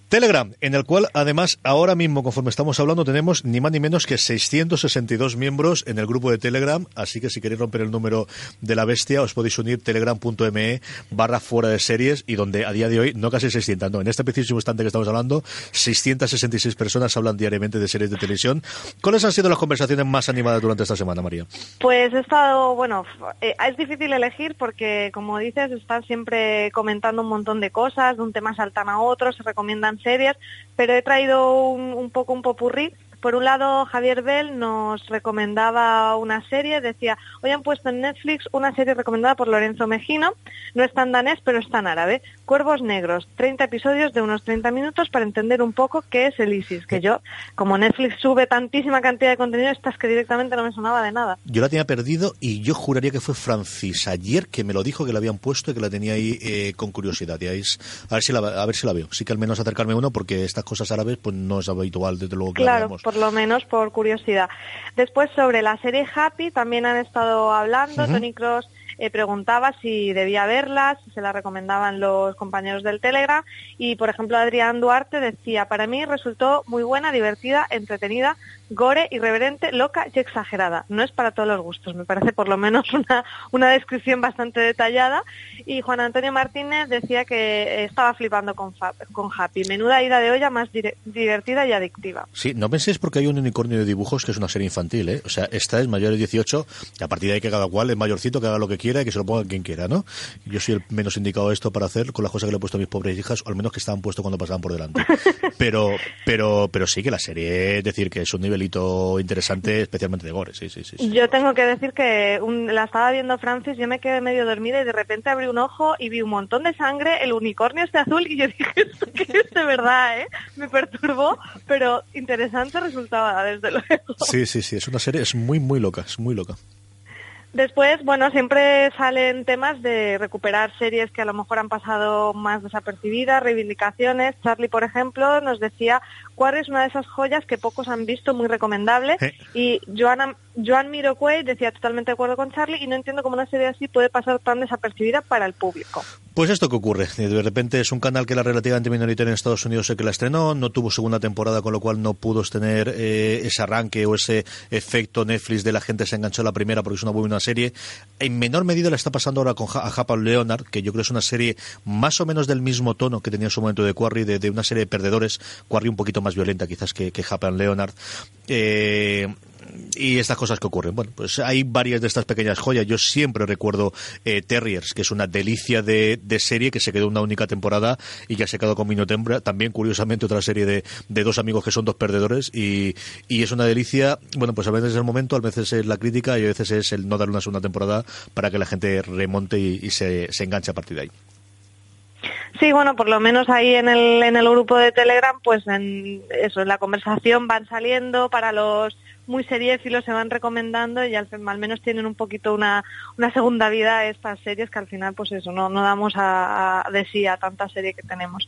Telegram, en el cual además ahora mismo, conforme estamos hablando, tenemos ni más ni menos que 662 miembros en el grupo de Telegram, así que si queréis romper el número de la bestia, os podéis unir telegram.me barra fuera de series y donde a día de hoy, no casi 600, no, en este preciso instante que estamos hablando, 666 personas hablan diariamente de series de televisión. ¿Cuáles han sido las conversaciones más animadas durante esta semana, María? Pues he estado, bueno, eh, es difícil elegir porque, como dices, están siempre comentando un montón de cosas, de un tema saltan a otro, se recomiendan series, pero he traído un, un poco un popurrí. Por un lado, Javier Bell nos recomendaba una serie, decía, hoy han puesto en Netflix una serie recomendada por Lorenzo Mejino, no está en danés, pero está en árabe, Cuervos Negros, 30 episodios de unos 30 minutos para entender un poco qué es el ISIS, que yo, como Netflix sube tantísima cantidad de contenido, estas que directamente no me sonaba de nada. Yo la tenía perdido y yo juraría que fue Francis ayer que me lo dijo que la habían puesto y que la tenía ahí eh, con curiosidad. Y ahí es- a ver si la a ver si la veo. Sí que al menos acercarme uno porque estas cosas árabes pues no es habitual desde luego que la Claro. Por lo menos por curiosidad. Después sobre la serie Happy también han estado hablando. Tony Cross eh, preguntaba si debía verlas, si se las recomendaban los compañeros del Telegram y, por ejemplo, Adrián Duarte decía, para mí resultó muy buena, divertida, entretenida, gore, irreverente, loca y exagerada. No es para todos los gustos, me parece por lo menos una, una descripción bastante detallada. Y Juan Antonio Martínez decía que estaba flipando con, con Happy. Menuda ida de olla más divertida y adictiva. Sí, no penséis porque hay un unicornio de dibujos que es una serie infantil, ¿eh? O sea, esta es mayor de 18 y a partir de ahí que cada cual es mayorcito, que haga lo que quiera y que se lo ponga quien quiera, ¿no? Yo soy el menos indicado a esto para hacer con las cosas que le he puesto a mis pobres hijas, o al menos que estaban puestos cuando pasaban por delante. Pero, pero, pero sí que la serie, es decir, que es un nivelito interesante, especialmente de gore, sí, sí, sí. Yo tengo que decir que la estaba viendo Francis, yo me quedé medio dormida y de repente abrí un ojo y vi un montón de sangre, el unicornio este azul y yo dije, ¿esto qué es de verdad, eh? Me perturbó, pero interesante resultaba, desde luego. Sí, sí, sí, es una serie, es muy, muy loca, es muy loca. Después, bueno, siempre salen temas de recuperar series que a lo mejor han pasado más desapercibidas, reivindicaciones. Charlie, por ejemplo, nos decía cuál es una de esas joyas que pocos han visto, muy recomendable. Y Joan, Joan Miroquay decía totalmente de acuerdo con Charlie y no entiendo cómo una serie así puede pasar tan desapercibida para el público. Pues esto que ocurre, de repente es un canal que era relativamente minoritario en Estados Unidos el que la estrenó, no tuvo segunda temporada, con lo cual no pudo tener eh, ese arranque o ese efecto Netflix de la gente se enganchó a la primera porque es una buena serie. En menor medida la está pasando ahora con a Japan Leonard, que yo creo es una serie más o menos del mismo tono que tenía en su momento de Quarry, de, una serie de perdedores, Quarry un poquito más violenta quizás que, que Japan Leonard. Eh, y estas cosas que ocurren. Bueno, pues hay varias de estas pequeñas joyas. Yo siempre recuerdo eh, Terriers, que es una delicia de, serie que se quedó una única temporada y ya se quedó con Minotembra. También, curiosamente, otra serie de, dos amigos que son dos perdedores y, es una delicia. Bueno, pues a veces es el momento, a veces es la crítica y a veces es el no dar una segunda temporada para que la gente remonte y, se, se enganche a partir de ahí. Sí, bueno, por lo menos ahí en el, en el grupo de Telegram, pues en eso, en la conversación van saliendo para los muy seriéfilos se van recomendando y al, al menos tienen un poquito una, una, segunda vida estas series que al final pues eso, no, no damos a, de sí a tanta serie que tenemos.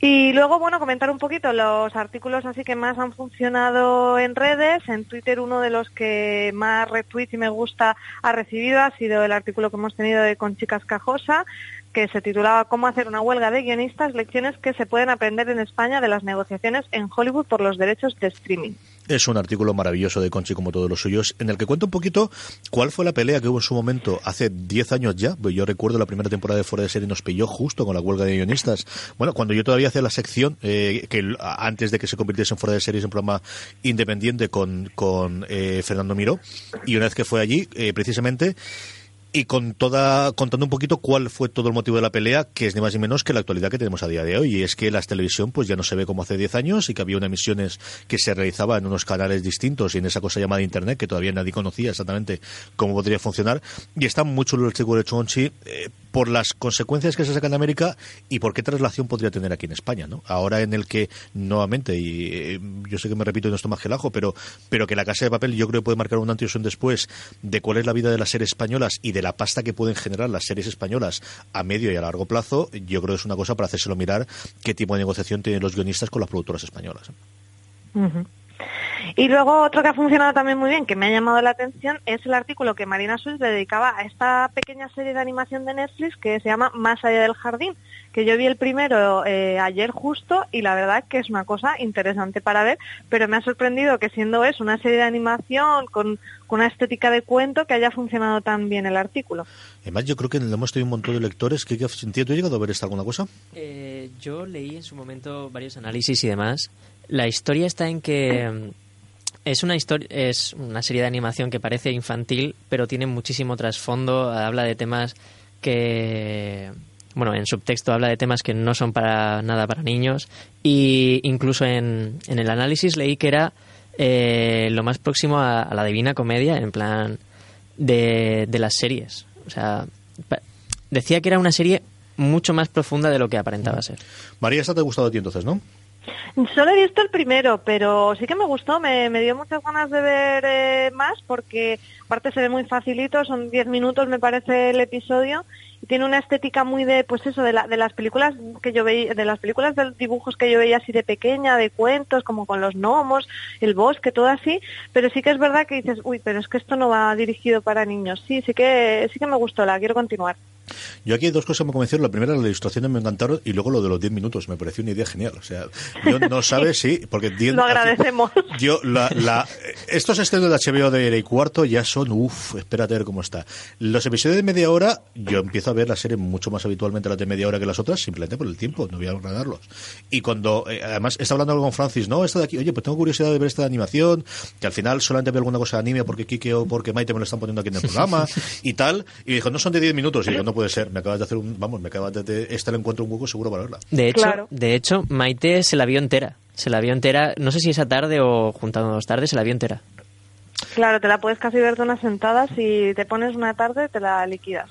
Y luego, bueno, comentar un poquito los artículos así que más han funcionado en redes. En Twitter uno de los que más retweets y me gusta ha recibido ha sido el artículo que hemos tenido de Conchicas Cajosa, que se titulaba Cómo hacer una huelga de guionistas, lecciones que se pueden aprender en España de las negociaciones en Hollywood por los derechos de streaming. Es un artículo maravilloso de Conchi, como todos los suyos, en el que cuenta un poquito cuál fue la pelea que hubo en su momento hace 10 años ya. Pues yo recuerdo la primera temporada de Fuera de Serie nos pilló justo con la huelga de guionistas. Bueno, cuando yo todavía hacía la sección, eh, que antes de que se convirtiese en Fuera de Series, un programa independiente con, con eh, Fernando Miró, y una vez que fue allí, eh, precisamente, y con toda contando un poquito cuál fue todo el motivo de la pelea, que es ni más ni menos que la actualidad que tenemos a día de hoy, y es que la televisión pues ya no se ve como hace 10 años y que había unas emisiones que se realizaban en unos canales distintos y en esa cosa llamada internet que todavía nadie conocía exactamente cómo podría funcionar y está muy chulo el chico de Chonchi eh, por las consecuencias que se sacan de América y por qué traslación podría tener aquí en España, ¿no? Ahora en el que nuevamente y eh, yo sé que me repito y no estoy más que el ajo, pero pero que la Casa de Papel yo creo que puede marcar un antes y un después de cuál es la vida de las series españolas y de la pasta que pueden generar las series españolas a medio y a largo plazo, yo creo que es una cosa para hacérselo mirar qué tipo de negociación tienen los guionistas con las productoras españolas. Y luego otro que ha funcionado también muy bien, que me ha llamado la atención, es el artículo que Marina Suiz le dedicaba a esta pequeña serie de animación de Netflix que se llama Más allá del jardín, que yo vi el primero eh, ayer justo y la verdad que es una cosa interesante para ver, pero me ha sorprendido que siendo eso una serie de animación con, una estética de cuento que haya funcionado tan bien el artículo. Además yo creo que hemos tenido un montón de lectores. ¿Qué, qué sentido? ¿Tú has llegado a ver esta alguna cosa? Eh, yo leí en su momento varios análisis y demás. La historia está en que es una historia, es una serie de animación que parece infantil, pero tiene muchísimo trasfondo. Habla de temas que, bueno, en subtexto habla de temas que no son para nada para niños. Y incluso en, en el análisis leí que era eh, lo más próximo a, la Divina Comedia, en plan de, de las series. O sea, decía que era una serie mucho más profunda de lo que aparentaba ser. María, esta te ha gustado a ti entonces, ¿no? Solo he visto el primero, pero sí que me gustó, me, dio muchas ganas de ver eh, más porque aparte se ve muy facilito, son 10 minutos me parece el episodio y tiene una estética muy de pues eso de, la, de las películas que yo veía, de las películas de dibujos que yo veía así de pequeña, de cuentos como con los gnomos, el bosque, todo así, pero sí que es verdad que dices, uy, pero es que esto no va dirigido para niños. Sí, sí que sí que me gustó, la quiero continuar. Yo aquí hay dos cosas que me convencieron. La primera, las ilustraciones me encantaron y luego lo de los 10 minutos. Me pareció una idea genial. O sea, yo no sabes si... Porque lo agradecemos. Yo, la, la, estos estrenos de HBO de y cuarto ya son... Uff, espérate a ver cómo está. Los episodios de media hora, yo empiezo a ver la serie mucho más habitualmente las de media hora que las otras, simplemente por el tiempo. No voy a agradarlos. Y cuando... Eh, además, está hablando con Francis, ¿no? Esta de aquí, oye, pues tengo curiosidad de ver esta de animación, que al final solamente veo alguna cosa de anime porque Kike o porque Maite me lo están poniendo aquí en el programa y tal. Y dijo, no son de 10 minutos. Y digo, no puede ser. Me acabas de hacer un, vamos, me acabas de, este el encuentro un poco seguro para verla. De hecho, de hecho, Maite se la vio entera. Se la vio entera, no sé si esa tarde o juntando dos tardes, se la vio entera. Claro, te la puedes casi ver de una sentada, si te pones una tarde te la liquidas.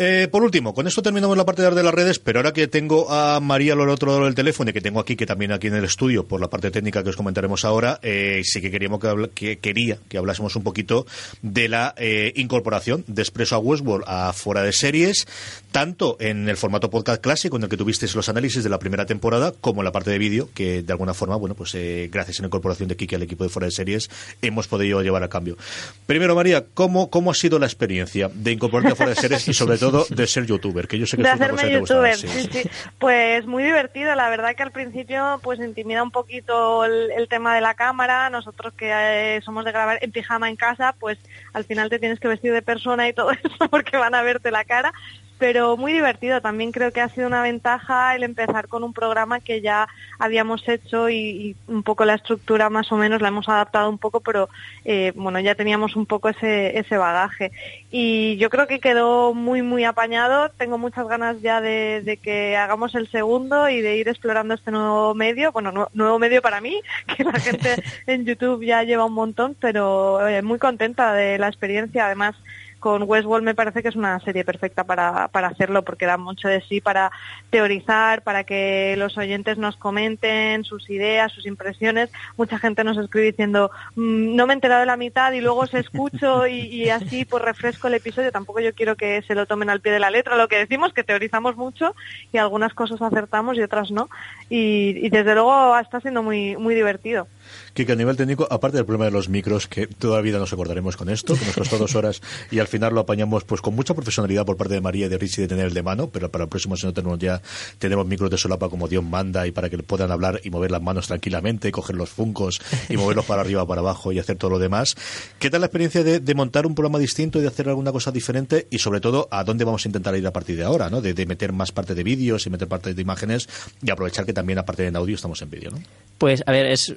Eh, por último, con esto terminamos la parte de las redes, pero ahora que tengo a María al otro lado del teléfono y que tengo aquí, que también aquí en el estudio, por la parte técnica que os comentaremos ahora, eh, sí que queríamos que, quería que hablásemos un poquito de la eh, incorporación de Expreso a Westworld a fuera de series, tanto en el formato podcast clásico en el que tuvisteis los análisis de la primera temporada, como en la parte de vídeo, que de alguna forma, bueno, pues gracias a la incorporación de Kiki al equipo de fuera de series, hemos podido llevar a cambio. Primero, María, ¿cómo, cómo ha sido la experiencia de incorporarte a fuera de series y sobre todo de ser youtuber, que yo sé que de hacerme youtuber, sí, sí. Pues muy divertido, la verdad que al principio pues intimida un poquito el, tema de la cámara, nosotros que eh, somos de grabar en pijama en casa, pues al final te tienes que vestir de persona y todo eso porque van a verte la cara, pero muy divertido. También creo que ha sido una ventaja el empezar con un programa que ya habíamos hecho y, un poco la estructura más o menos la hemos adaptado un poco, pero eh, bueno, ya teníamos un poco ese, ese bagaje. Y yo creo que quedó muy, muy apañado. Tengo muchas ganas ya de, que hagamos el segundo y de ir explorando este nuevo medio. Bueno, nuevo medio para mí, que la gente en YouTube ya lleva un montón, pero eh, muy contenta de la experiencia. Además, con Westworld me parece que es una serie perfecta para, para hacerlo porque da mucho de sí para teorizar, para que los oyentes nos comenten sus ideas, sus impresiones. Mucha gente nos escribe diciendo, mm, no me he enterado de la mitad y luego se escucho y, así pues refresco el episodio. Tampoco yo quiero que se lo tomen al pie de la letra. Lo que decimos que teorizamos mucho y algunas cosas acertamos y otras no. Y, y desde luego está siendo muy, muy divertido que a nivel técnico, aparte del problema de los micros, que toda la vida nos acordaremos con esto, que nos costó dos horas y al final lo apañamos pues con mucha profesionalidad por parte de María y de Richie de tener el de mano, pero para el próximo si no tenemos ya, tenemos micros de solapa como Dios manda y para que puedan hablar y mover las manos tranquilamente, coger los funcos y moverlos para arriba, para abajo y hacer todo lo demás. ¿Qué tal la experiencia de, montar un programa distinto y de hacer alguna cosa diferente y sobre todo a dónde vamos a intentar ir a partir de ahora, ¿no? De, meter más parte de vídeos y meter parte de imágenes y aprovechar que también aparte de en audio estamos en vídeo, ¿no? Pues a ver, es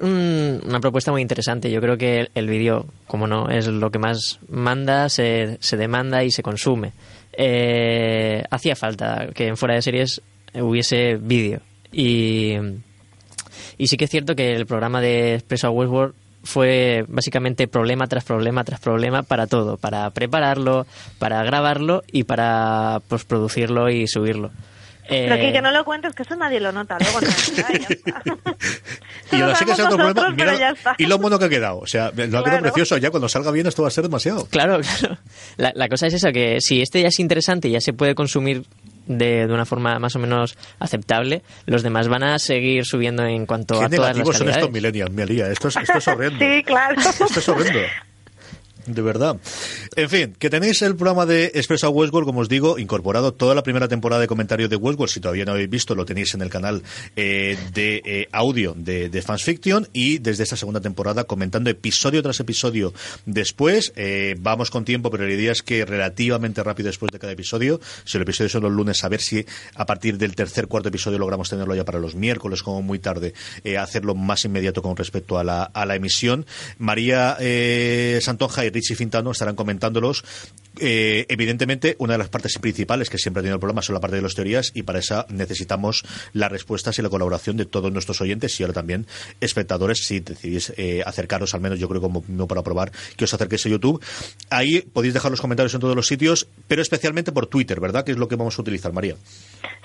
una propuesta muy interesante. Yo creo que el, vídeo, como no, es lo que más manda, se, se demanda y se consume. Eh, hacía falta que en fuera de series hubiese vídeo. Y, y sí que es cierto que el programa de Expreso a Westworld fue básicamente problema tras problema tras problema para todo, para prepararlo, para grabarlo y para postproducirlo y subirlo. Pero que, que no lo cuentes, que eso nadie lo nota. Luego no, y ahora sí que sea otro problema. Mira, y lo mono que ha quedado. O sea, lo ha quedado precioso. Ya cuando salga bien, esto va a ser demasiado. Claro, claro. La, la cosa es esa, que si este ya es interesante y ya se puede consumir de, de, una forma más o menos aceptable, los demás van a seguir subiendo en cuanto a todas las son estos millennials, Esto es, esto es horrendo. sí, claro. Esto es horrendo. De verdad. En fin, que tenéis el programa de Expreso a Westworld, como os digo, incorporado toda la primera temporada de comentarios de Westworld. Si todavía no habéis visto, lo tenéis en el canal eh, de eh, audio de, de Fans Fiction. Y desde esta segunda temporada, comentando episodio tras episodio después. Eh, vamos con tiempo, pero la idea es que relativamente rápido después de cada episodio. Si el episodio son los lunes, a ver si a partir del tercer, cuarto episodio logramos tenerlo ya para los miércoles, como muy tarde, hacerlo más inmediato con respecto a la, emisión. María Santonja y Richie Fintano estarán comentándolos Eh, evidentemente, una de las partes principales que siempre ha tenido el problema son la parte de las teorías y para esa necesitamos las respuestas y la colaboración de todos nuestros oyentes y ahora también espectadores si decidís eh, acercaros, al menos yo creo como no para probar, que os acerquéis a YouTube. Ahí podéis dejar los comentarios en todos los sitios, pero especialmente por Twitter, ¿verdad? Que es lo que vamos a utilizar, María.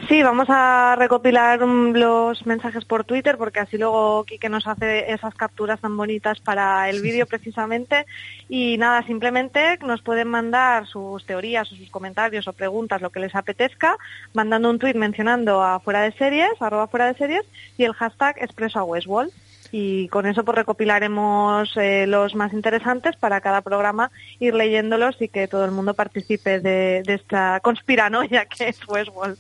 Sí, vamos a recopilar mm, los mensajes por Twitter porque así luego Quique nos hace esas capturas tan bonitas para el vídeo precisamente. Y nada, simplemente nos pueden mandar sus teorías o sus comentarios o preguntas, lo que les apetezca, mandando un tweet mencionando a fuera de series, arroba fuera de series, y el hashtag expreso a Westwall y con eso pues recopilaremos eh, los más interesantes para cada programa ir leyéndolos y que todo el mundo participe de, de esta conspiranoia que es Westworld.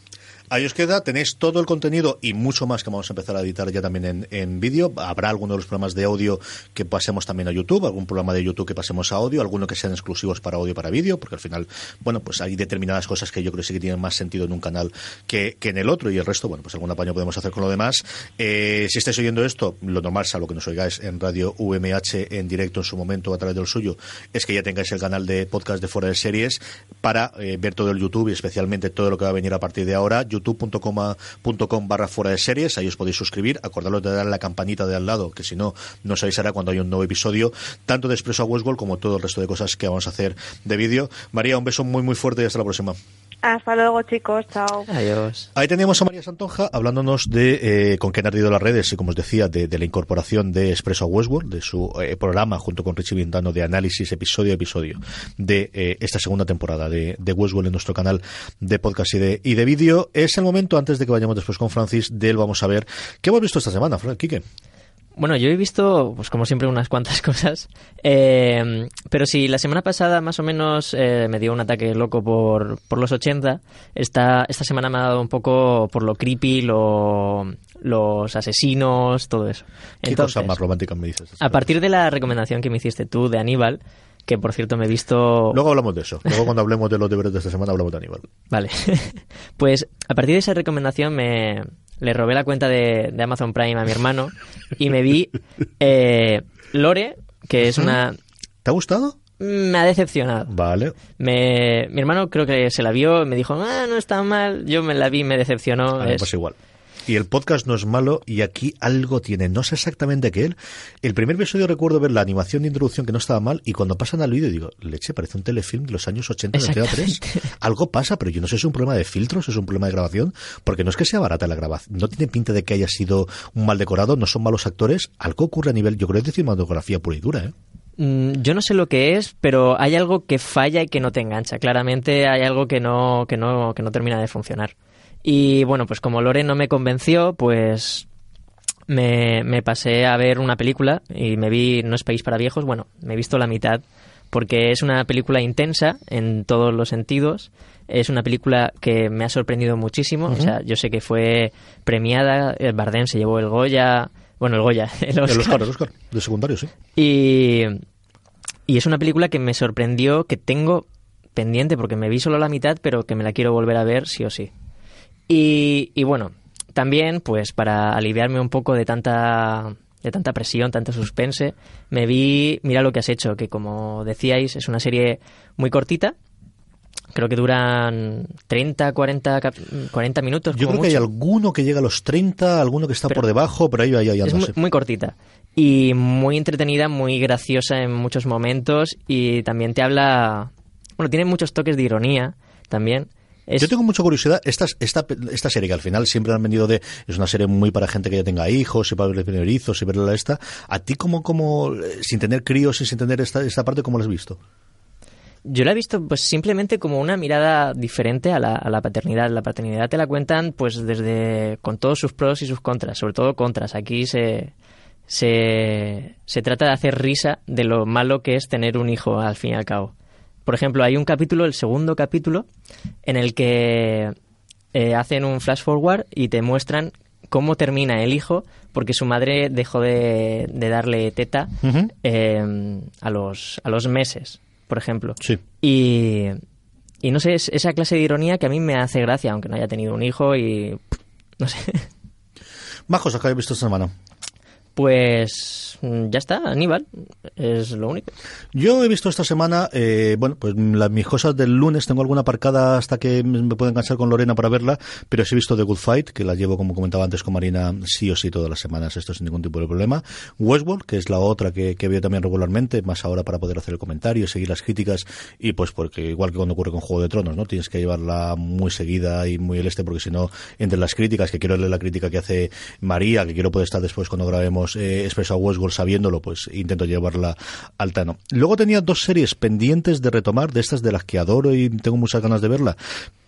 Ahí os queda, tenéis todo el contenido y mucho más que vamos a empezar a editar ya también en, en vídeo. Habrá algunos de los programas de audio que pasemos también a YouTube, algún programa de YouTube que pasemos a audio, algunos que sean exclusivos para audio para vídeo, porque al final, bueno, pues hay determinadas cosas que yo creo que sí que tienen más sentido en un canal que, que en el otro y el resto, bueno, pues algún apaño podemos hacer con lo demás. Eh, si estáis oyendo esto, lo normal, salvo que nos oigáis en radio UMH en directo en su momento a través del suyo, es que ya tengáis el canal de podcast de Fuera de Series para eh, ver todo el YouTube y especialmente todo lo que va a venir a partir de ahora youtube.com barra fuera de series, ahí os podéis suscribir, acordaros de dar la campanita de al lado, que si no, no os avisará cuando hay un nuevo episodio, tanto de Expreso a Westworld como todo el resto de cosas que vamos a hacer de vídeo. María, un beso muy muy fuerte y hasta la próxima. Hasta luego chicos, chao. Adiós. Ahí teníamos a María Santonja hablándonos de eh, con qué han ardido las redes y como os decía de, de la incorporación de Expreso a Westworld, de su eh, programa junto con Richie Vintano de análisis episodio a episodio de eh, esta segunda temporada de, de Westworld en nuestro canal de podcast y de, y de vídeo. Es el momento, antes de que vayamos después con Francis, de él vamos a ver qué hemos visto esta semana, Fran, Quique. Bueno, yo he visto, pues como siempre, unas cuantas cosas. Eh, pero si la semana pasada más o menos eh, me dio un ataque loco por, por los 80, esta, esta semana me ha dado un poco por lo creepy, lo, los asesinos, todo eso. ¿Qué Entonces, cosa más romántica me dices? a partir de la recomendación que me hiciste tú de Aníbal, que por cierto me he visto... Luego hablamos de eso. Luego cuando hablemos de los deberes de esta semana hablamos de Aníbal. Vale. pues a partir de esa recomendación me le robé la cuenta de, de Amazon Prime a mi hermano y me vi eh, Lore, que es una... ¿Te ha gustado? Me ha decepcionado. Vale. Me, mi hermano creo que se la vio me dijo, ah, no está mal. Yo me la vi y me decepcionó. A mí me Es- pasa igual. Y el podcast no es malo y aquí algo tiene. No sé exactamente qué él. El primer episodio recuerdo ver la animación de introducción que no estaba mal y cuando pasan al vídeo digo, leche, parece un telefilm de los años 80 de Antena 3. Algo pasa, pero yo no sé si es un problema de filtros, es un problema de grabación, porque no es que sea barata la grabación. No tiene pinta de que haya sido un mal decorado, no son malos actores. Algo ocurre a nivel, yo creo que es de cinematografía pura y dura, ¿eh? Mm, Yo no sé lo que es, pero hay algo que falla y que no te engancha. Claramente hay algo que no, que no, que no termina de funcionar. Y bueno, pues como Lore no me convenció, pues me, me pasé a ver una película y me vi No es país para viejos. Bueno, me he visto la mitad porque es una película intensa en todos los sentidos. Es una película que me ha sorprendido muchísimo. O sea, yo sé que fue premiada, el Bardem se llevó el Goya, bueno, el Goya, el El Oscar. Oscar, el Oscar, de secundario, sí. Y, y es una película que me sorprendió, que tengo pendiente, porque me vi solo la mitad, pero que me la quiero volver a ver sí o sí. Y, y bueno, también, pues para aliviarme un poco de tanta, de tanta presión, tanto suspense, me vi Mira lo que has hecho, que como decíais, es una serie muy cortita. Creo que duran 30, 40, cap- 40 minutos. Yo como creo que hay alguno que llega a los 30, alguno que está Pero- por debajo, pero ahí, ahí, ahí Es anda, muy, sí. muy cortita y muy entretenida, muy graciosa en muchos momentos y también te habla... Bueno, tiene muchos toques de ironía también. Es- Yo tengo mucha curiosidad. Esta, esta, esta serie que al final siempre han venido de. Es una serie muy para gente que ya tenga hijos y para ver primerizos y verla esta. ¿A ti, como, como eh, sin tener críos y sin tener esta, esta parte, cómo la has visto? Yo la he visto pues simplemente como una mirada diferente a la, a la paternidad. La paternidad te la cuentan pues desde con todos sus pros y sus contras, sobre todo contras. Aquí se, se, se trata de hacer risa de lo malo que es tener un hijo al fin y al cabo. Por ejemplo, hay un capítulo, el segundo capítulo, en el que eh, hacen un flash forward y te muestran cómo termina el hijo porque su madre dejó de, de darle teta eh, a, los, a los meses, por ejemplo. Sí. Y, y no sé, es esa clase de ironía que a mí me hace gracia, aunque no haya tenido un hijo y... No sé. Majos, acá he visto esta semana. Pues mm, ya está, Aníbal, es lo único. Yo he visto esta semana, eh, bueno, pues las, mis cosas del lunes, tengo alguna aparcada hasta que me pueden cansar con Lorena para verla, pero sí he visto The Good Fight, que la llevo, como comentaba antes con Marina, sí o sí todas las semanas, esto sin ningún tipo de problema. Westworld, que es la otra que, que veo también regularmente, más ahora para poder hacer el comentario, seguir las críticas, y pues porque igual que cuando ocurre con Juego de Tronos, ¿no? Tienes que llevarla muy seguida y muy el este, porque si no, entre las críticas, que quiero leer la crítica que hace María, que quiero poder estar después cuando grabemos eh, Expreso a Westworld sabiéndolo, pues intento llevarla al tano. Luego tenía dos series pendientes de retomar, de estas de las que adoro y tengo muchas ganas de verla,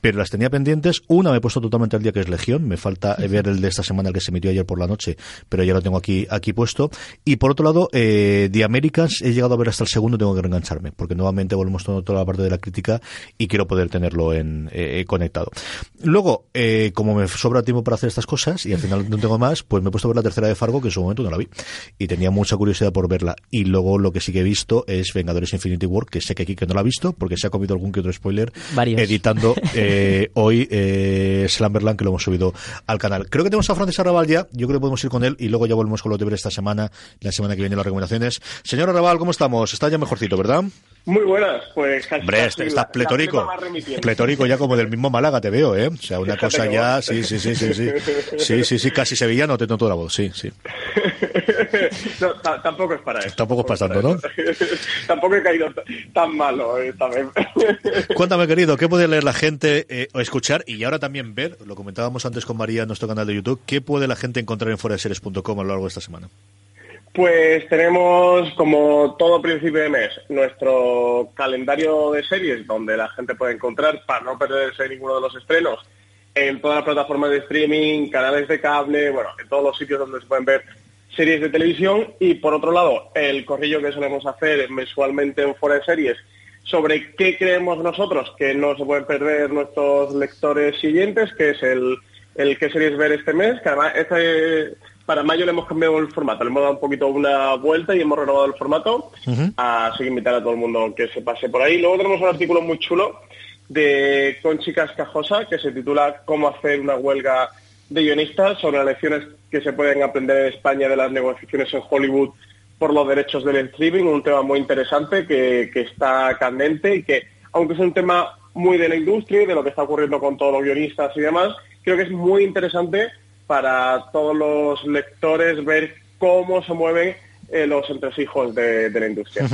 pero las tenía pendientes. Una me he puesto totalmente al día, que es Legión. Me falta ver el de esta semana, el que se emitió ayer por la noche, pero ya lo tengo aquí, aquí puesto. Y por otro lado, eh, The Americans, he llegado a ver hasta el segundo, tengo que reengancharme, porque nuevamente volvemos toda, toda la parte de la crítica y quiero poder tenerlo en eh, conectado. Luego, eh, como me sobra tiempo para hacer estas cosas y al final no tengo más, pues me he puesto a ver la tercera de Fargo, que en su momento no la vi. Y tenía mucha curiosidad por verla. Y luego lo que sí que he visto es Vengadores Infinity War, que sé que aquí que no la ha visto, porque se ha comido algún que otro spoiler Varios. editando eh, hoy eh, Slumberland, que lo hemos subido al canal. Creo que tenemos a Francis Arrabal ya, yo creo que podemos ir con él y luego ya volvemos con los deberes esta semana, la semana que viene las recomendaciones. Señor Arrabal, ¿cómo estamos? Está ya mejorcito, ¿verdad? Muy buenas, pues casi, Hombre, casi estás la- pletórico. la. Pletórico ya como del mismo Málaga te veo, ¿eh? O sea, una Fíjate cosa ya, sí, sí, sí, sí, sí. Sí, sí, sí, casi sevillano te noto la voz, sí, sí. no, ta- tampoco es para eso. Tampoco es para tanto, ¿no? tampoco he caído tan malo esta vez. Cuéntame, querido, ¿qué puede leer la gente eh, o escuchar y ahora también ver? Lo comentábamos antes con María en nuestro canal de YouTube. ¿Qué puede la gente encontrar en foraseries.com a lo largo de esta semana? Pues tenemos, como todo principio de mes, nuestro calendario de series donde la gente puede encontrar, para no perderse ninguno de los estrenos, en todas las plataformas de streaming, canales de cable, bueno, en todos los sitios donde se pueden ver series de televisión. Y por otro lado, el corrillo que solemos hacer mensualmente en Fuera de Series sobre qué creemos nosotros que no se pueden perder nuestros lectores siguientes, que es el, el qué series ver este mes, que además este, para mayo le hemos cambiado el formato, le hemos dado un poquito una vuelta y hemos renovado el formato, así que invitar a todo el mundo que se pase por ahí. Luego tenemos un artículo muy chulo de Conchi Cascajosa que se titula Cómo hacer una huelga de guionistas sobre las lecciones que se pueden aprender en España de las negociaciones en Hollywood por los derechos del streaming, un tema muy interesante que, que está candente y que, aunque es un tema muy de la industria y de lo que está ocurriendo con todos los guionistas y demás, creo que es muy interesante para todos los lectores ver cómo se mueven eh, los entresijos de, de la industria.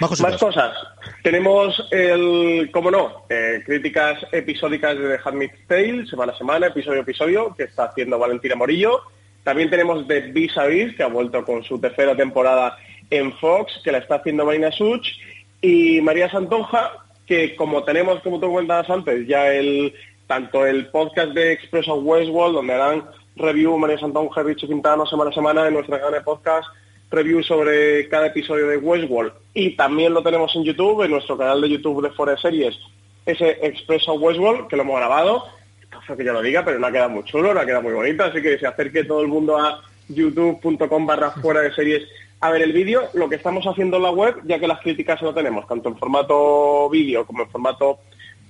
Más cosas. Tenemos el, como no, eh, críticas episódicas de The Handmaid's Tale, semana a semana, episodio a episodio, que está haciendo Valentina Morillo. También tenemos The Vis a Vis, que ha vuelto con su tercera temporada en Fox, que la está haciendo Marina Such. Y María Santonja, que como tenemos, como tú comentabas antes, ya el tanto el podcast de Express of Westworld, donde harán review María Santonja y Richie Quintano semana a semana en nuestra canal de podcast, review sobre cada episodio de Westworld. Y también lo tenemos en YouTube, en nuestro canal de YouTube de Fuera de Series, ese Express of Westworld, que lo hemos grabado. Hace que yo lo diga, pero no ha quedado muy chulo, no ha quedado muy bonito, así que se acerque todo el mundo a youtube.com barra fuera de series a ver el vídeo. Lo que estamos haciendo en la web, ya que las críticas no tenemos, tanto en formato vídeo como en formato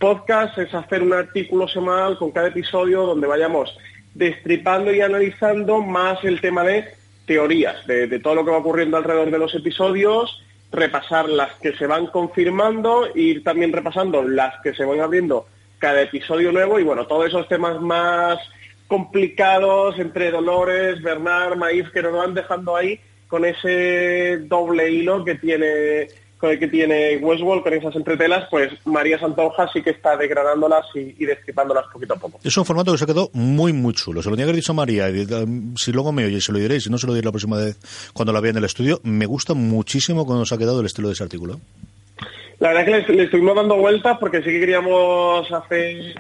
podcast, es hacer un artículo semanal con cada episodio donde vayamos destripando y analizando más el tema de teorías, de, todo lo que va ocurriendo alrededor de los episodios, repasar las que se van confirmando, ir también repasando las que se van abriendo cada episodio nuevo y bueno, todos esos temas más complicados entre Dolores, Bernard, Maíz, que nos van dejando ahí con ese doble hilo que tiene que tiene Westworld, con esas entretelas, pues María Santonja sí que está degradándolas y, y destripándolas poquito a poco. Es un formato que se quedó muy, muy chulo. Se lo tenía que haber dicho a María. y, um, si luego me oye, se lo diré. Si no, se lo diré la próxima vez cuando la vea en el estudio. Me gusta muchísimo cómo nos ha quedado el estilo de ese artículo. La verdad es que le, le estuvimos dando vueltas porque sí que queríamos hacer...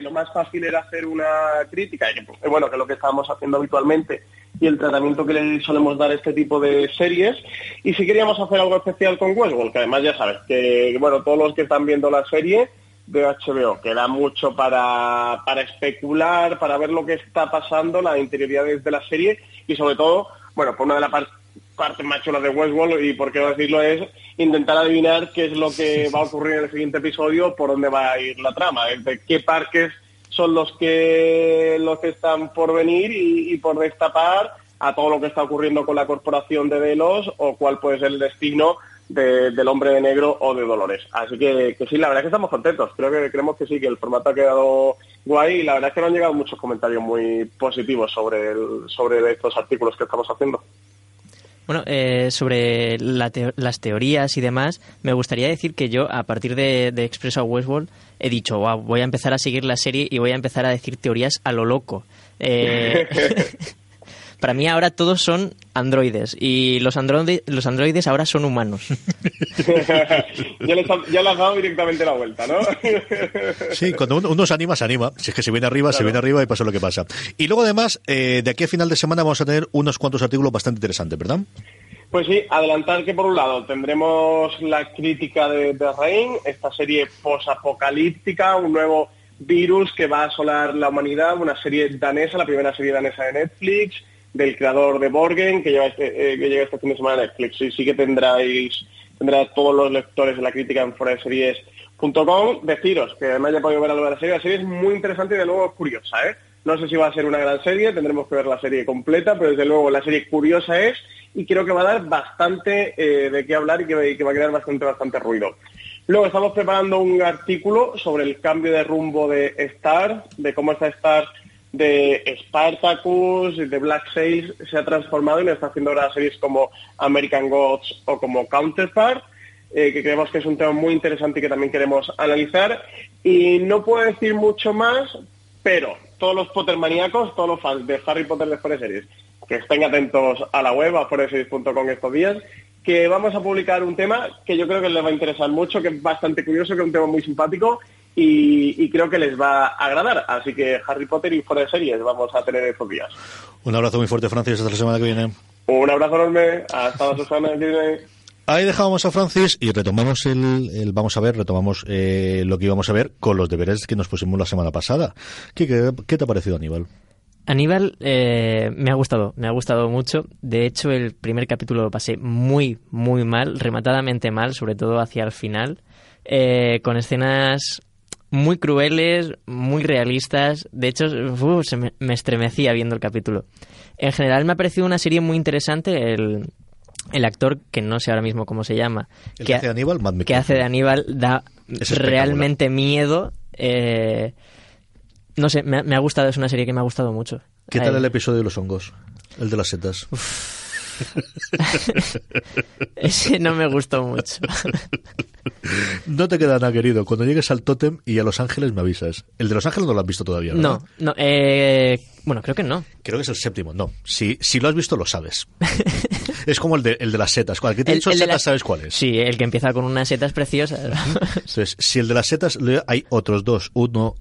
Lo más fácil era hacer una crítica, y que, bueno, que es lo que estábamos haciendo habitualmente y el tratamiento que le solemos dar a este tipo de series. Y sí queríamos hacer algo especial con Westworld, que además ya sabes, que bueno, todos los que están viendo la serie de HBO, que da mucho para, para especular, para ver lo que está pasando, las interioridades de la serie y sobre todo, bueno, por una de las par- partes más chulas de Westworld y por qué no decirlo es intentar adivinar qué es lo que va a ocurrir en el siguiente episodio, por dónde va a ir la trama, es de qué parques son los que los que están por venir y, por destapar a todo lo que está ocurriendo con la corporación de Delos o cuál puede ser el destino del hombre de negro o de Dolores. Así que, sí, la verdad es que estamos contentos. Creo que creemos que sí, que el formato ha quedado guay y la verdad es que nos han llegado muchos comentarios muy positivos sobre, sobre estos artículos que estamos haciendo. Bueno, eh, sobre las teorías y demás, me gustaría decir que yo, a partir de, de Expreso Westworld, he dicho, wow, voy a empezar a seguir la serie y voy a empezar a decir teorías a lo loco. Eh, para mí ahora todos son androides y los, los androides ahora son humanos. ya, les has dado directamente la vuelta, ¿no? sí, cuando uno, se anima, se anima. Si es que se viene arriba, se viene arriba y pasa lo que pasa. Y luego además, eh, de aquí a final de semana vamos a tener unos cuantos artículos bastante interesantes, ¿verdad? Pues sí, adelantar que por un lado tendremos la crítica de, de Rain, esta serie posapocalíptica, un nuevo virus que va a asolar la humanidad, una serie danesa, la primera serie danesa de Netflix, del creador de Borgen, que, lleva este, eh, que llega este fin de semana a Netflix. Y sí que tendráis, tendrá todos los lectores de la crítica en foraseries.com. Deciros que además ya podido ver algo de la serie. La serie es muy interesante y de luego curiosa, ¿eh? No sé si va a ser una gran serie, tendremos que ver la serie completa, pero desde luego la serie curiosa es y creo que va a dar bastante eh, de qué hablar y que, va a crear bastante, bastante ruido. Luego estamos preparando un artículo sobre el cambio de rumbo de Star, de cómo está Star de Spartacus, de Black Sails, se ha transformado y nos está haciendo ahora series como American Gods o como Counterpart, eh, que creemos que es un tema muy interesante y que también queremos analizar. Y no puedo decir mucho más, pero todos los Potter maníacos, todos los fans de Harry Potter de Fuera Series, que estén atentos a la web, a foreseries.com estos días, que vamos a publicar un tema que yo creo que les va a interesar mucho, que es bastante curioso, que es un tema muy simpático y, creo que les va a agradar. Así que Harry Potter y fuera de series vamos a tener estos días. Un abrazo muy fuerte, Francis, hasta la semana que viene. Un abrazo enorme, hasta la semana que viene. Ahí dejábamos a Francis y retomamos el, vamos a ver, retomamos eh, lo que íbamos a ver con los deberes que nos pusimos la semana pasada. ¿Qué, qué, te ha parecido, Aníbal? Aníbal eh, me ha gustado, me ha gustado mucho. De hecho, el primer capítulo lo pasé muy, muy mal, rematadamente mal, sobre todo hacia el final, eh, con escenas muy crueles, muy realistas. De hecho, se me, estremecía viendo el capítulo. En general me ha parecido una serie muy interesante. El, el actor, que no sé ahora mismo cómo se llama, que, hace de Aníbal, que hace de Aníbal, da realmente miedo. Eh, no sé, me, ha gustado, es una serie que me ha gustado mucho. ¿Qué tal el episodio de los hongos? El de las setas. Ese no me gustó mucho. no te queda nada, querido. Cuando llegues al tótem y a Los Ángeles me avisas. El de Los Ángeles no lo has visto todavía, ¿verdad? No, no. Eh, bueno, creo que no. Creo que es el séptimo, no. Si, si lo has visto, lo sabes. es como el de, el de las setas. ¿Cuál? que te he dicho setas, ¿sabes cuál es? Sí, el que empieza con unas setas preciosas. Entonces, si el de las setas, hay otros dos. Uno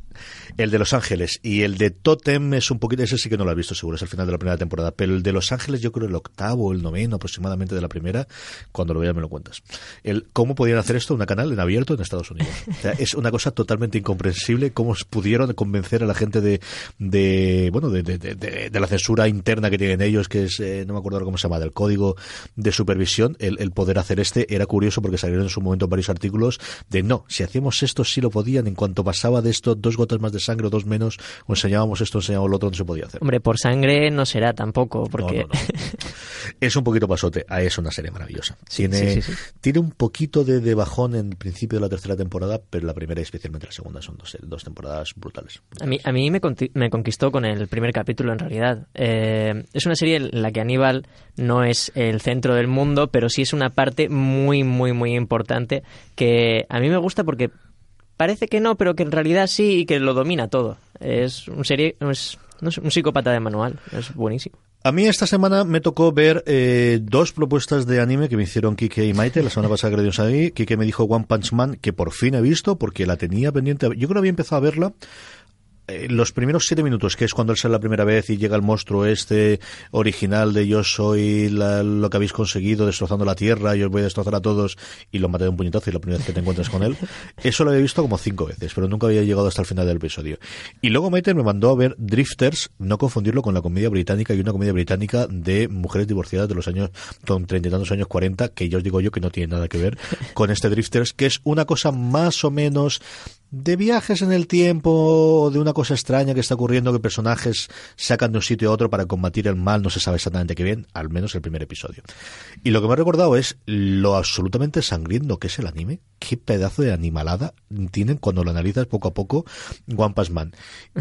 el de Los Ángeles y el de Totem es un poquito, ese sí que no lo he visto seguro, es el final de la primera temporada, pero el de Los Ángeles yo creo el octavo el noveno aproximadamente de la primera, cuando lo veas me lo cuentas. El, ¿Cómo podían hacer esto? Una canal en abierto en Estados Unidos. es una cosa totalmente incomprensible cómo pudieron convencer a la gente de, de bueno, de, la censura interna que tienen ellos, que es, eh, no me acuerdo cómo se llama, del código de supervisión, el, poder hacer este era curioso porque salieron en su momento varios artículos de no, si hacíamos esto sí lo podían, en cuanto pasaba de esto dos gotas más de sangre o dos menos, o enseñábamos esto, enseñábamos lo otro, no se podía hacer. Hombre, por sangre no será tampoco, porque... es un poquito pasote, ah, es una serie maravillosa. Tiene, tiene un poquito de, bajón en principio de la tercera temporada, pero la primera y especialmente la segunda son dos, dos temporadas brutales. A mí, a mí me, me conquistó con el primer capítulo, en realidad. Eh, es una serie en la que Aníbal no es el centro del mundo, pero sí es una parte muy, muy, muy importante que a mí me gusta porque parece que no, pero que en realidad sí y que lo domina todo. Es un serie, es, un psicópata de manual, es buenísimo. A mí esta semana me tocó ver eh, dos propuestas de anime que me hicieron Kike y Maite. La semana pasada que le ahí, Kike me dijo One Punch Man, que por fin he visto, porque la tenía pendiente. Yo creo que había empezado a verla eh, los primeros siete minutos, que es cuando él sale la primera vez y llega el monstruo este original de yo soy lo que habéis conseguido destrozando la tierra y os voy a destrozar a todos y lo maté de un puñetazo y la primera vez que te encuentras con él, eso lo había visto como cinco veces, pero nunca había llegado hasta el final del episodio. Y luego Maite me mandó a ver Drifters, no confundirlo con la comedia británica y una comedia británica de mujeres divorciadas de los años, con treinta y tantos años, cuarenta, que yo os digo yo que no tiene nada que ver con este Drifters, que es una cosa más o menos de viajes en el tiempo, de una cosa extraña que está ocurriendo, que personajes sacan de un sitio a otro para combatir el mal, no se sabe exactamente qué bien, al menos el primer episodio. Y lo que me ha recordado es lo absolutamente sangriento que es el anime, qué pedazo de animalada tienen cuando lo analizas poco a poco One Punch Man.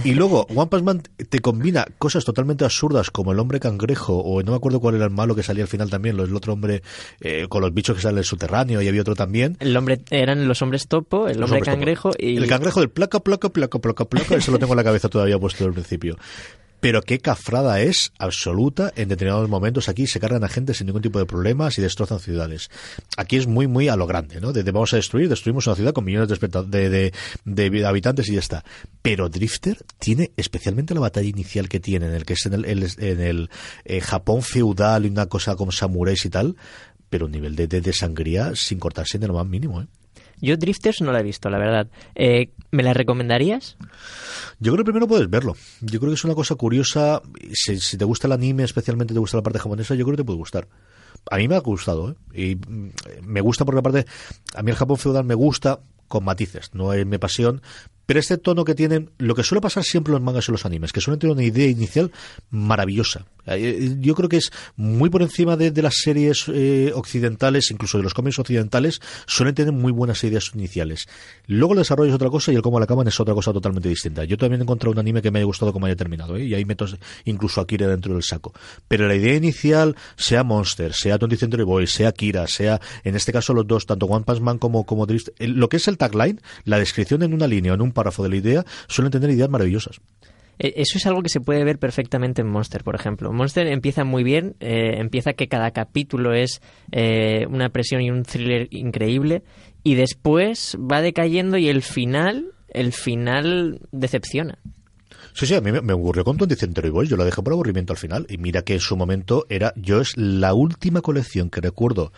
Y luego One Punch Man te combina cosas totalmente absurdas como el hombre cangrejo, o no me acuerdo cuál era el malo que salía al final también, el otro hombre eh, con los bichos que salen del subterráneo y había otro también. El hombre, eran los hombres topo, el hombre cangrejo y el cangrejo del placa, placa, placa, placa, placa, eso lo tengo en la cabeza todavía puesto al principio. Pero qué cafrada es absoluta en determinados momentos. Aquí se cargan a gente sin ningún tipo de problemas y destrozan ciudades. Aquí es muy, muy a lo grande, ¿no? De, vamos a destruir, destruimos una ciudad con millones de, de, de, habitantes y ya está. Pero Drifter tiene especialmente la batalla inicial que tiene, en el que es en el, en el eh, Japón feudal y una cosa como samuráis y tal, pero un nivel de, de, sangría sin cortarse en lo más mínimo, ¿eh? Yo Drifters no la he visto, la verdad. Eh, ¿Me la recomendarías? Yo creo que primero puedes verlo. Yo creo que es una cosa curiosa. Si, te gusta el anime, especialmente te gusta la parte japonesa, yo creo que te puede gustar. A mí me ha gustado, ¿eh? Y mm, me gusta porque aparte, a mí el Japón feudal me gusta con matices. No es mi pasión, pero este tono que tienen, lo que suele pasar siempre en los mangas y los animes, que suelen tener una idea inicial maravillosa. Eh, yo creo que es muy por encima de, las series eh, occidentales, incluso de los cómics occidentales, suelen tener muy buenas ideas iniciales. Luego el desarrollo es otra cosa y el cómo la acaban es otra cosa totalmente distinta. Yo también he encontrado un anime que me haya gustado como haya terminado, ¿eh? y ahí meto incluso a Kira dentro del saco. Pero la idea inicial, sea Monster, sea 20 Century Boys, sea Kira, sea en este caso los dos, tanto One Punch Man como, como Drift, lo que es el tagline, la descripción en una línea en un párrafo de la idea, suelen tener ideas maravillosas. E, eso es algo que se puede ver perfectamente en Monster, por ejemplo. Monster empieza muy bien, eh, empieza que cada capítulo es eh, una presión y un thriller increíble, y después va decayendo y el final, el final decepciona. Sí, sí, a mí me, ocurrió con 20 Century Boys, yo la dejé por aburrimiento al final, y mira que en su momento era, yo es la última colección que recuerdo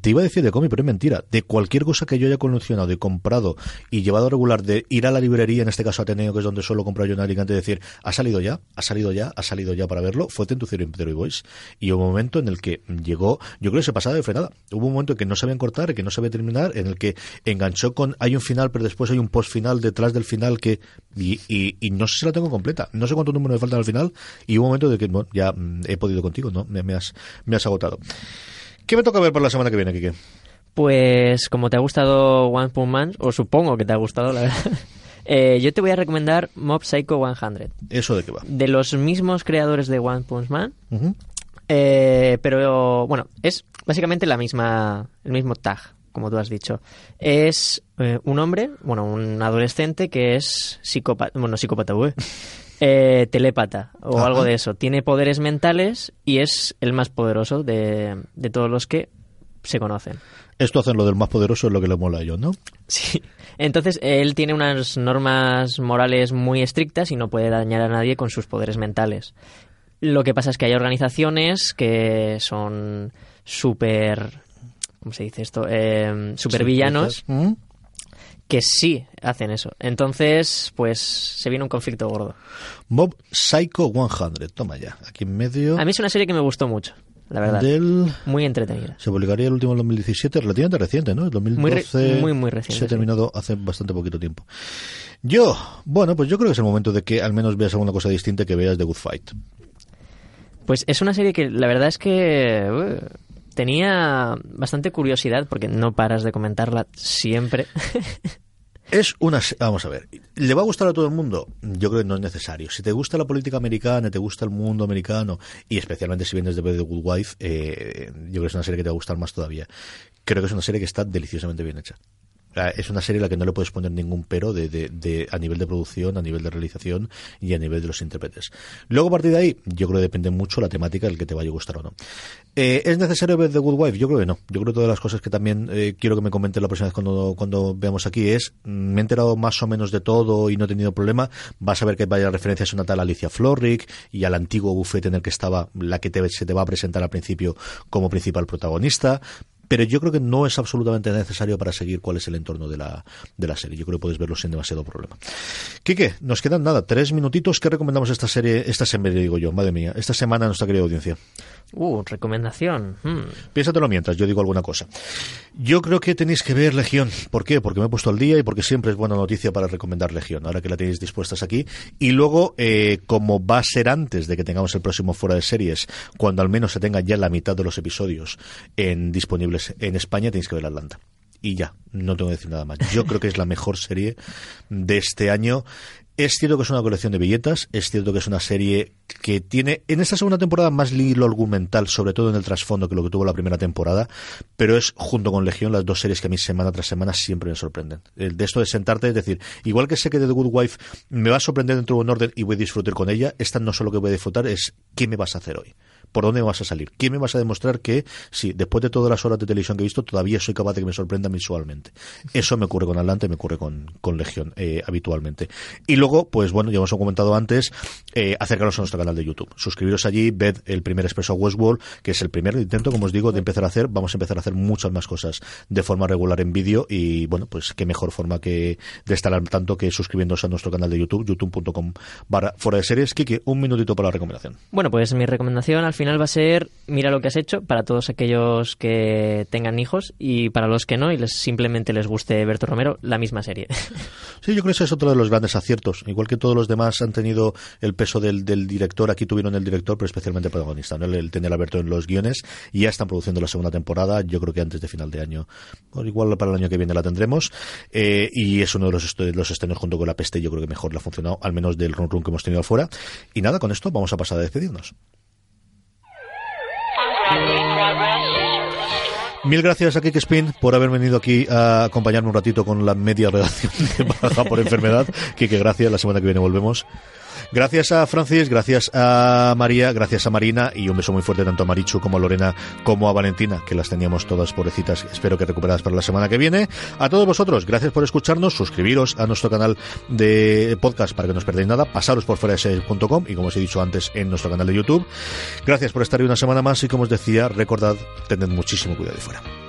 te iba a decir de cómic, pero es mentira. De cualquier cosa que yo haya coleccionado y comprado y llevado a regular, de ir a la librería, en este caso Ateneo, que es donde suelo comprar yo en Alicante, y decir, ha salido ya, ha salido ya, ha salido ya para verlo, fue Tentucero y Boys. Y hubo un momento en el que llegó, yo creo que se pasaba de frenada. Hubo un momento en que no sabían cortar, que no sabía terminar, en el que enganchó con, hay un final, pero después hay un post final detrás del final que, y, y, no sé si la tengo completa. No sé cuánto número me falta al final, y hubo un momento de que, bueno, ya mm, he podido contigo, ¿no? Me, has, me has agotado. ¿Qué me toca ver para la semana que viene, Kike? Pues como te ha gustado One Punch Man, o supongo que te ha gustado, la verdad, eh, yo te voy a recomendar Mob Psycho 100. ¿Eso de qué va? De los mismos creadores de One Punch Man, eh, pero bueno, es básicamente la misma, el mismo tag, como tú has dicho. Es eh, un hombre, bueno, un adolescente que es psicópata, bueno, psicópata, eh, telépata o algo de eso. Tiene poderes mentales y es el más poderoso de, todos los que se conocen. Esto hacen lo del más poderoso es lo que le mola a ellos, ¿no? Sí. Entonces, él tiene unas normas morales muy estrictas y no puede dañar a nadie con sus poderes mentales. Lo que pasa es que hay organizaciones que son súper... ¿Cómo se dice esto? Eh, super villanos. ¿Mm? Que sí hacen eso. Entonces, pues se viene un conflicto gordo. Mob Psycho 100, toma ya, aquí en medio. A mí es una serie que me gustó mucho, la verdad. Muy entretenida. Se publicaría el último en 2017, relativamente reciente, ¿no? El 2012 muy, muy, reciente. Se ha terminado hace bastante poquito tiempo. Yo, bueno, pues yo creo que es el momento de que al menos veas alguna cosa distinta que veas de Good Fight. Pues es una serie que la verdad es que uh, tenía bastante curiosidad porque no paras de comentarla siempre. Es una... Vamos a ver. ¿Le va a gustar a todo el mundo? Yo creo que no es necesario. Si te gusta la política americana, te gusta el mundo americano, y especialmente si vienes de The Good Wife, eh, yo creo que es una serie que te va a gustar más todavía. Creo que es una serie que está deliciosamente bien hecha. Es una serie a la que no le puedes poner ningún pero de, de, a nivel de producción, a nivel de realización y a nivel de los intérpretes. Luego, a partir de ahí, yo creo que depende mucho la temática del que te vaya a gustar o no. Eh, ¿Es necesario ver The Good Wife? Yo creo que no. Yo creo que todas las cosas que también eh, quiero que me comente la próxima vez cuando, cuando veamos aquí es, mm, me he enterado más o menos de todo y no he tenido problema. Vas a ver que vaya referencias a una tal Alicia Florrick y al antiguo bufete en el que estaba la que te, se te va a presentar al principio como principal protagonista pero yo creo que no es absolutamente necesario para seguir cuál es el entorno de la, de la serie. Yo creo que puedes verlo sin demasiado problema. Quique, nos quedan nada, tres minutitos. ¿Qué recomendamos esta serie, esta semana, digo yo, madre mía, esta semana nuestra querida audiencia? Uh, recomendación. Hmm. Piénsatelo mientras, yo digo alguna cosa. Yo creo que tenéis que ver Legión. ¿Por qué? Porque me he puesto al día y porque siempre es buena noticia para recomendar Legión, ahora que la tenéis dispuestas aquí. Y luego, eh, como va a ser antes de que tengamos el próximo fuera de series, cuando al menos se tenga ya la mitad de los episodios en, disponibles en España, tenéis que ver Atlanta y ya, no tengo que decir nada más. Yo creo que es la mejor serie de este año. Es cierto que es una colección de billetas, es cierto que es una serie que tiene en esta segunda temporada más hilo argumental, sobre todo en el trasfondo que lo que tuvo la primera temporada, pero es junto con Legión las dos series que a mí semana tras semana siempre me sorprenden. El de esto de sentarte, es decir, igual que sé que The Good Wife me va a sorprender dentro de un orden y voy a disfrutar con ella, esta no solo que voy a disfrutar es qué me vas a hacer hoy por dónde vas a salir. ¿Quién me vas a demostrar que, sí, después de todas las horas de televisión que he visto, todavía soy capaz de que me sorprenda visualmente? Eso me ocurre con Atlante, me ocurre con, con Legión eh, habitualmente. Y luego, pues bueno, ya hemos comentado antes, eh, acercaros a nuestro canal de YouTube. Suscribiros allí, ved el primer Expreso Westworld, que es el primer intento, como os digo, de empezar a hacer. Vamos a empezar a hacer muchas más cosas de forma regular en vídeo y, bueno, pues qué mejor forma que de estar al tanto que suscribiéndose a nuestro canal de YouTube, youtube.com barra fuera de series. Kiki, un minutito para la recomendación. Bueno, pues mi recomendación al final va a ser mira lo que has hecho para todos aquellos que tengan hijos y para los que no y les simplemente les guste Berto Romero, la misma serie. Sí, yo creo que ese es otro de los grandes aciertos. Igual que todos los demás han tenido el peso del, director, aquí tuvieron el director, pero especialmente el protagonista, ¿no? el, tener a Berto en los guiones y ya están produciendo la segunda temporada. Yo creo que antes de final de año, igual para el año que viene la tendremos. Eh, y es uno de los, los estrenos junto con La Peste, yo creo que mejor le ha funcionado, al menos del run run que hemos tenido afuera. Y nada, con esto vamos a pasar a despedirnos. Mil gracias a Kike Spin por haber venido aquí a acompañarme un ratito con la media redacción de baja por enfermedad. Kike, gracias. La semana que viene volvemos. Gracias a Francis, gracias a María, gracias a Marina y un beso muy fuerte tanto a Marichu como a Lorena como a Valentina, que las teníamos todas pobrecitas. Espero que recuperadas para la semana que viene. A todos vosotros, gracias por escucharnos, suscribiros a nuestro canal de podcast para que no os perdáis nada, pasaros por fuera y como os he dicho antes en nuestro canal de YouTube. Gracias por estar ahí una semana más y como os decía, recordad, tened muchísimo cuidado de fuera.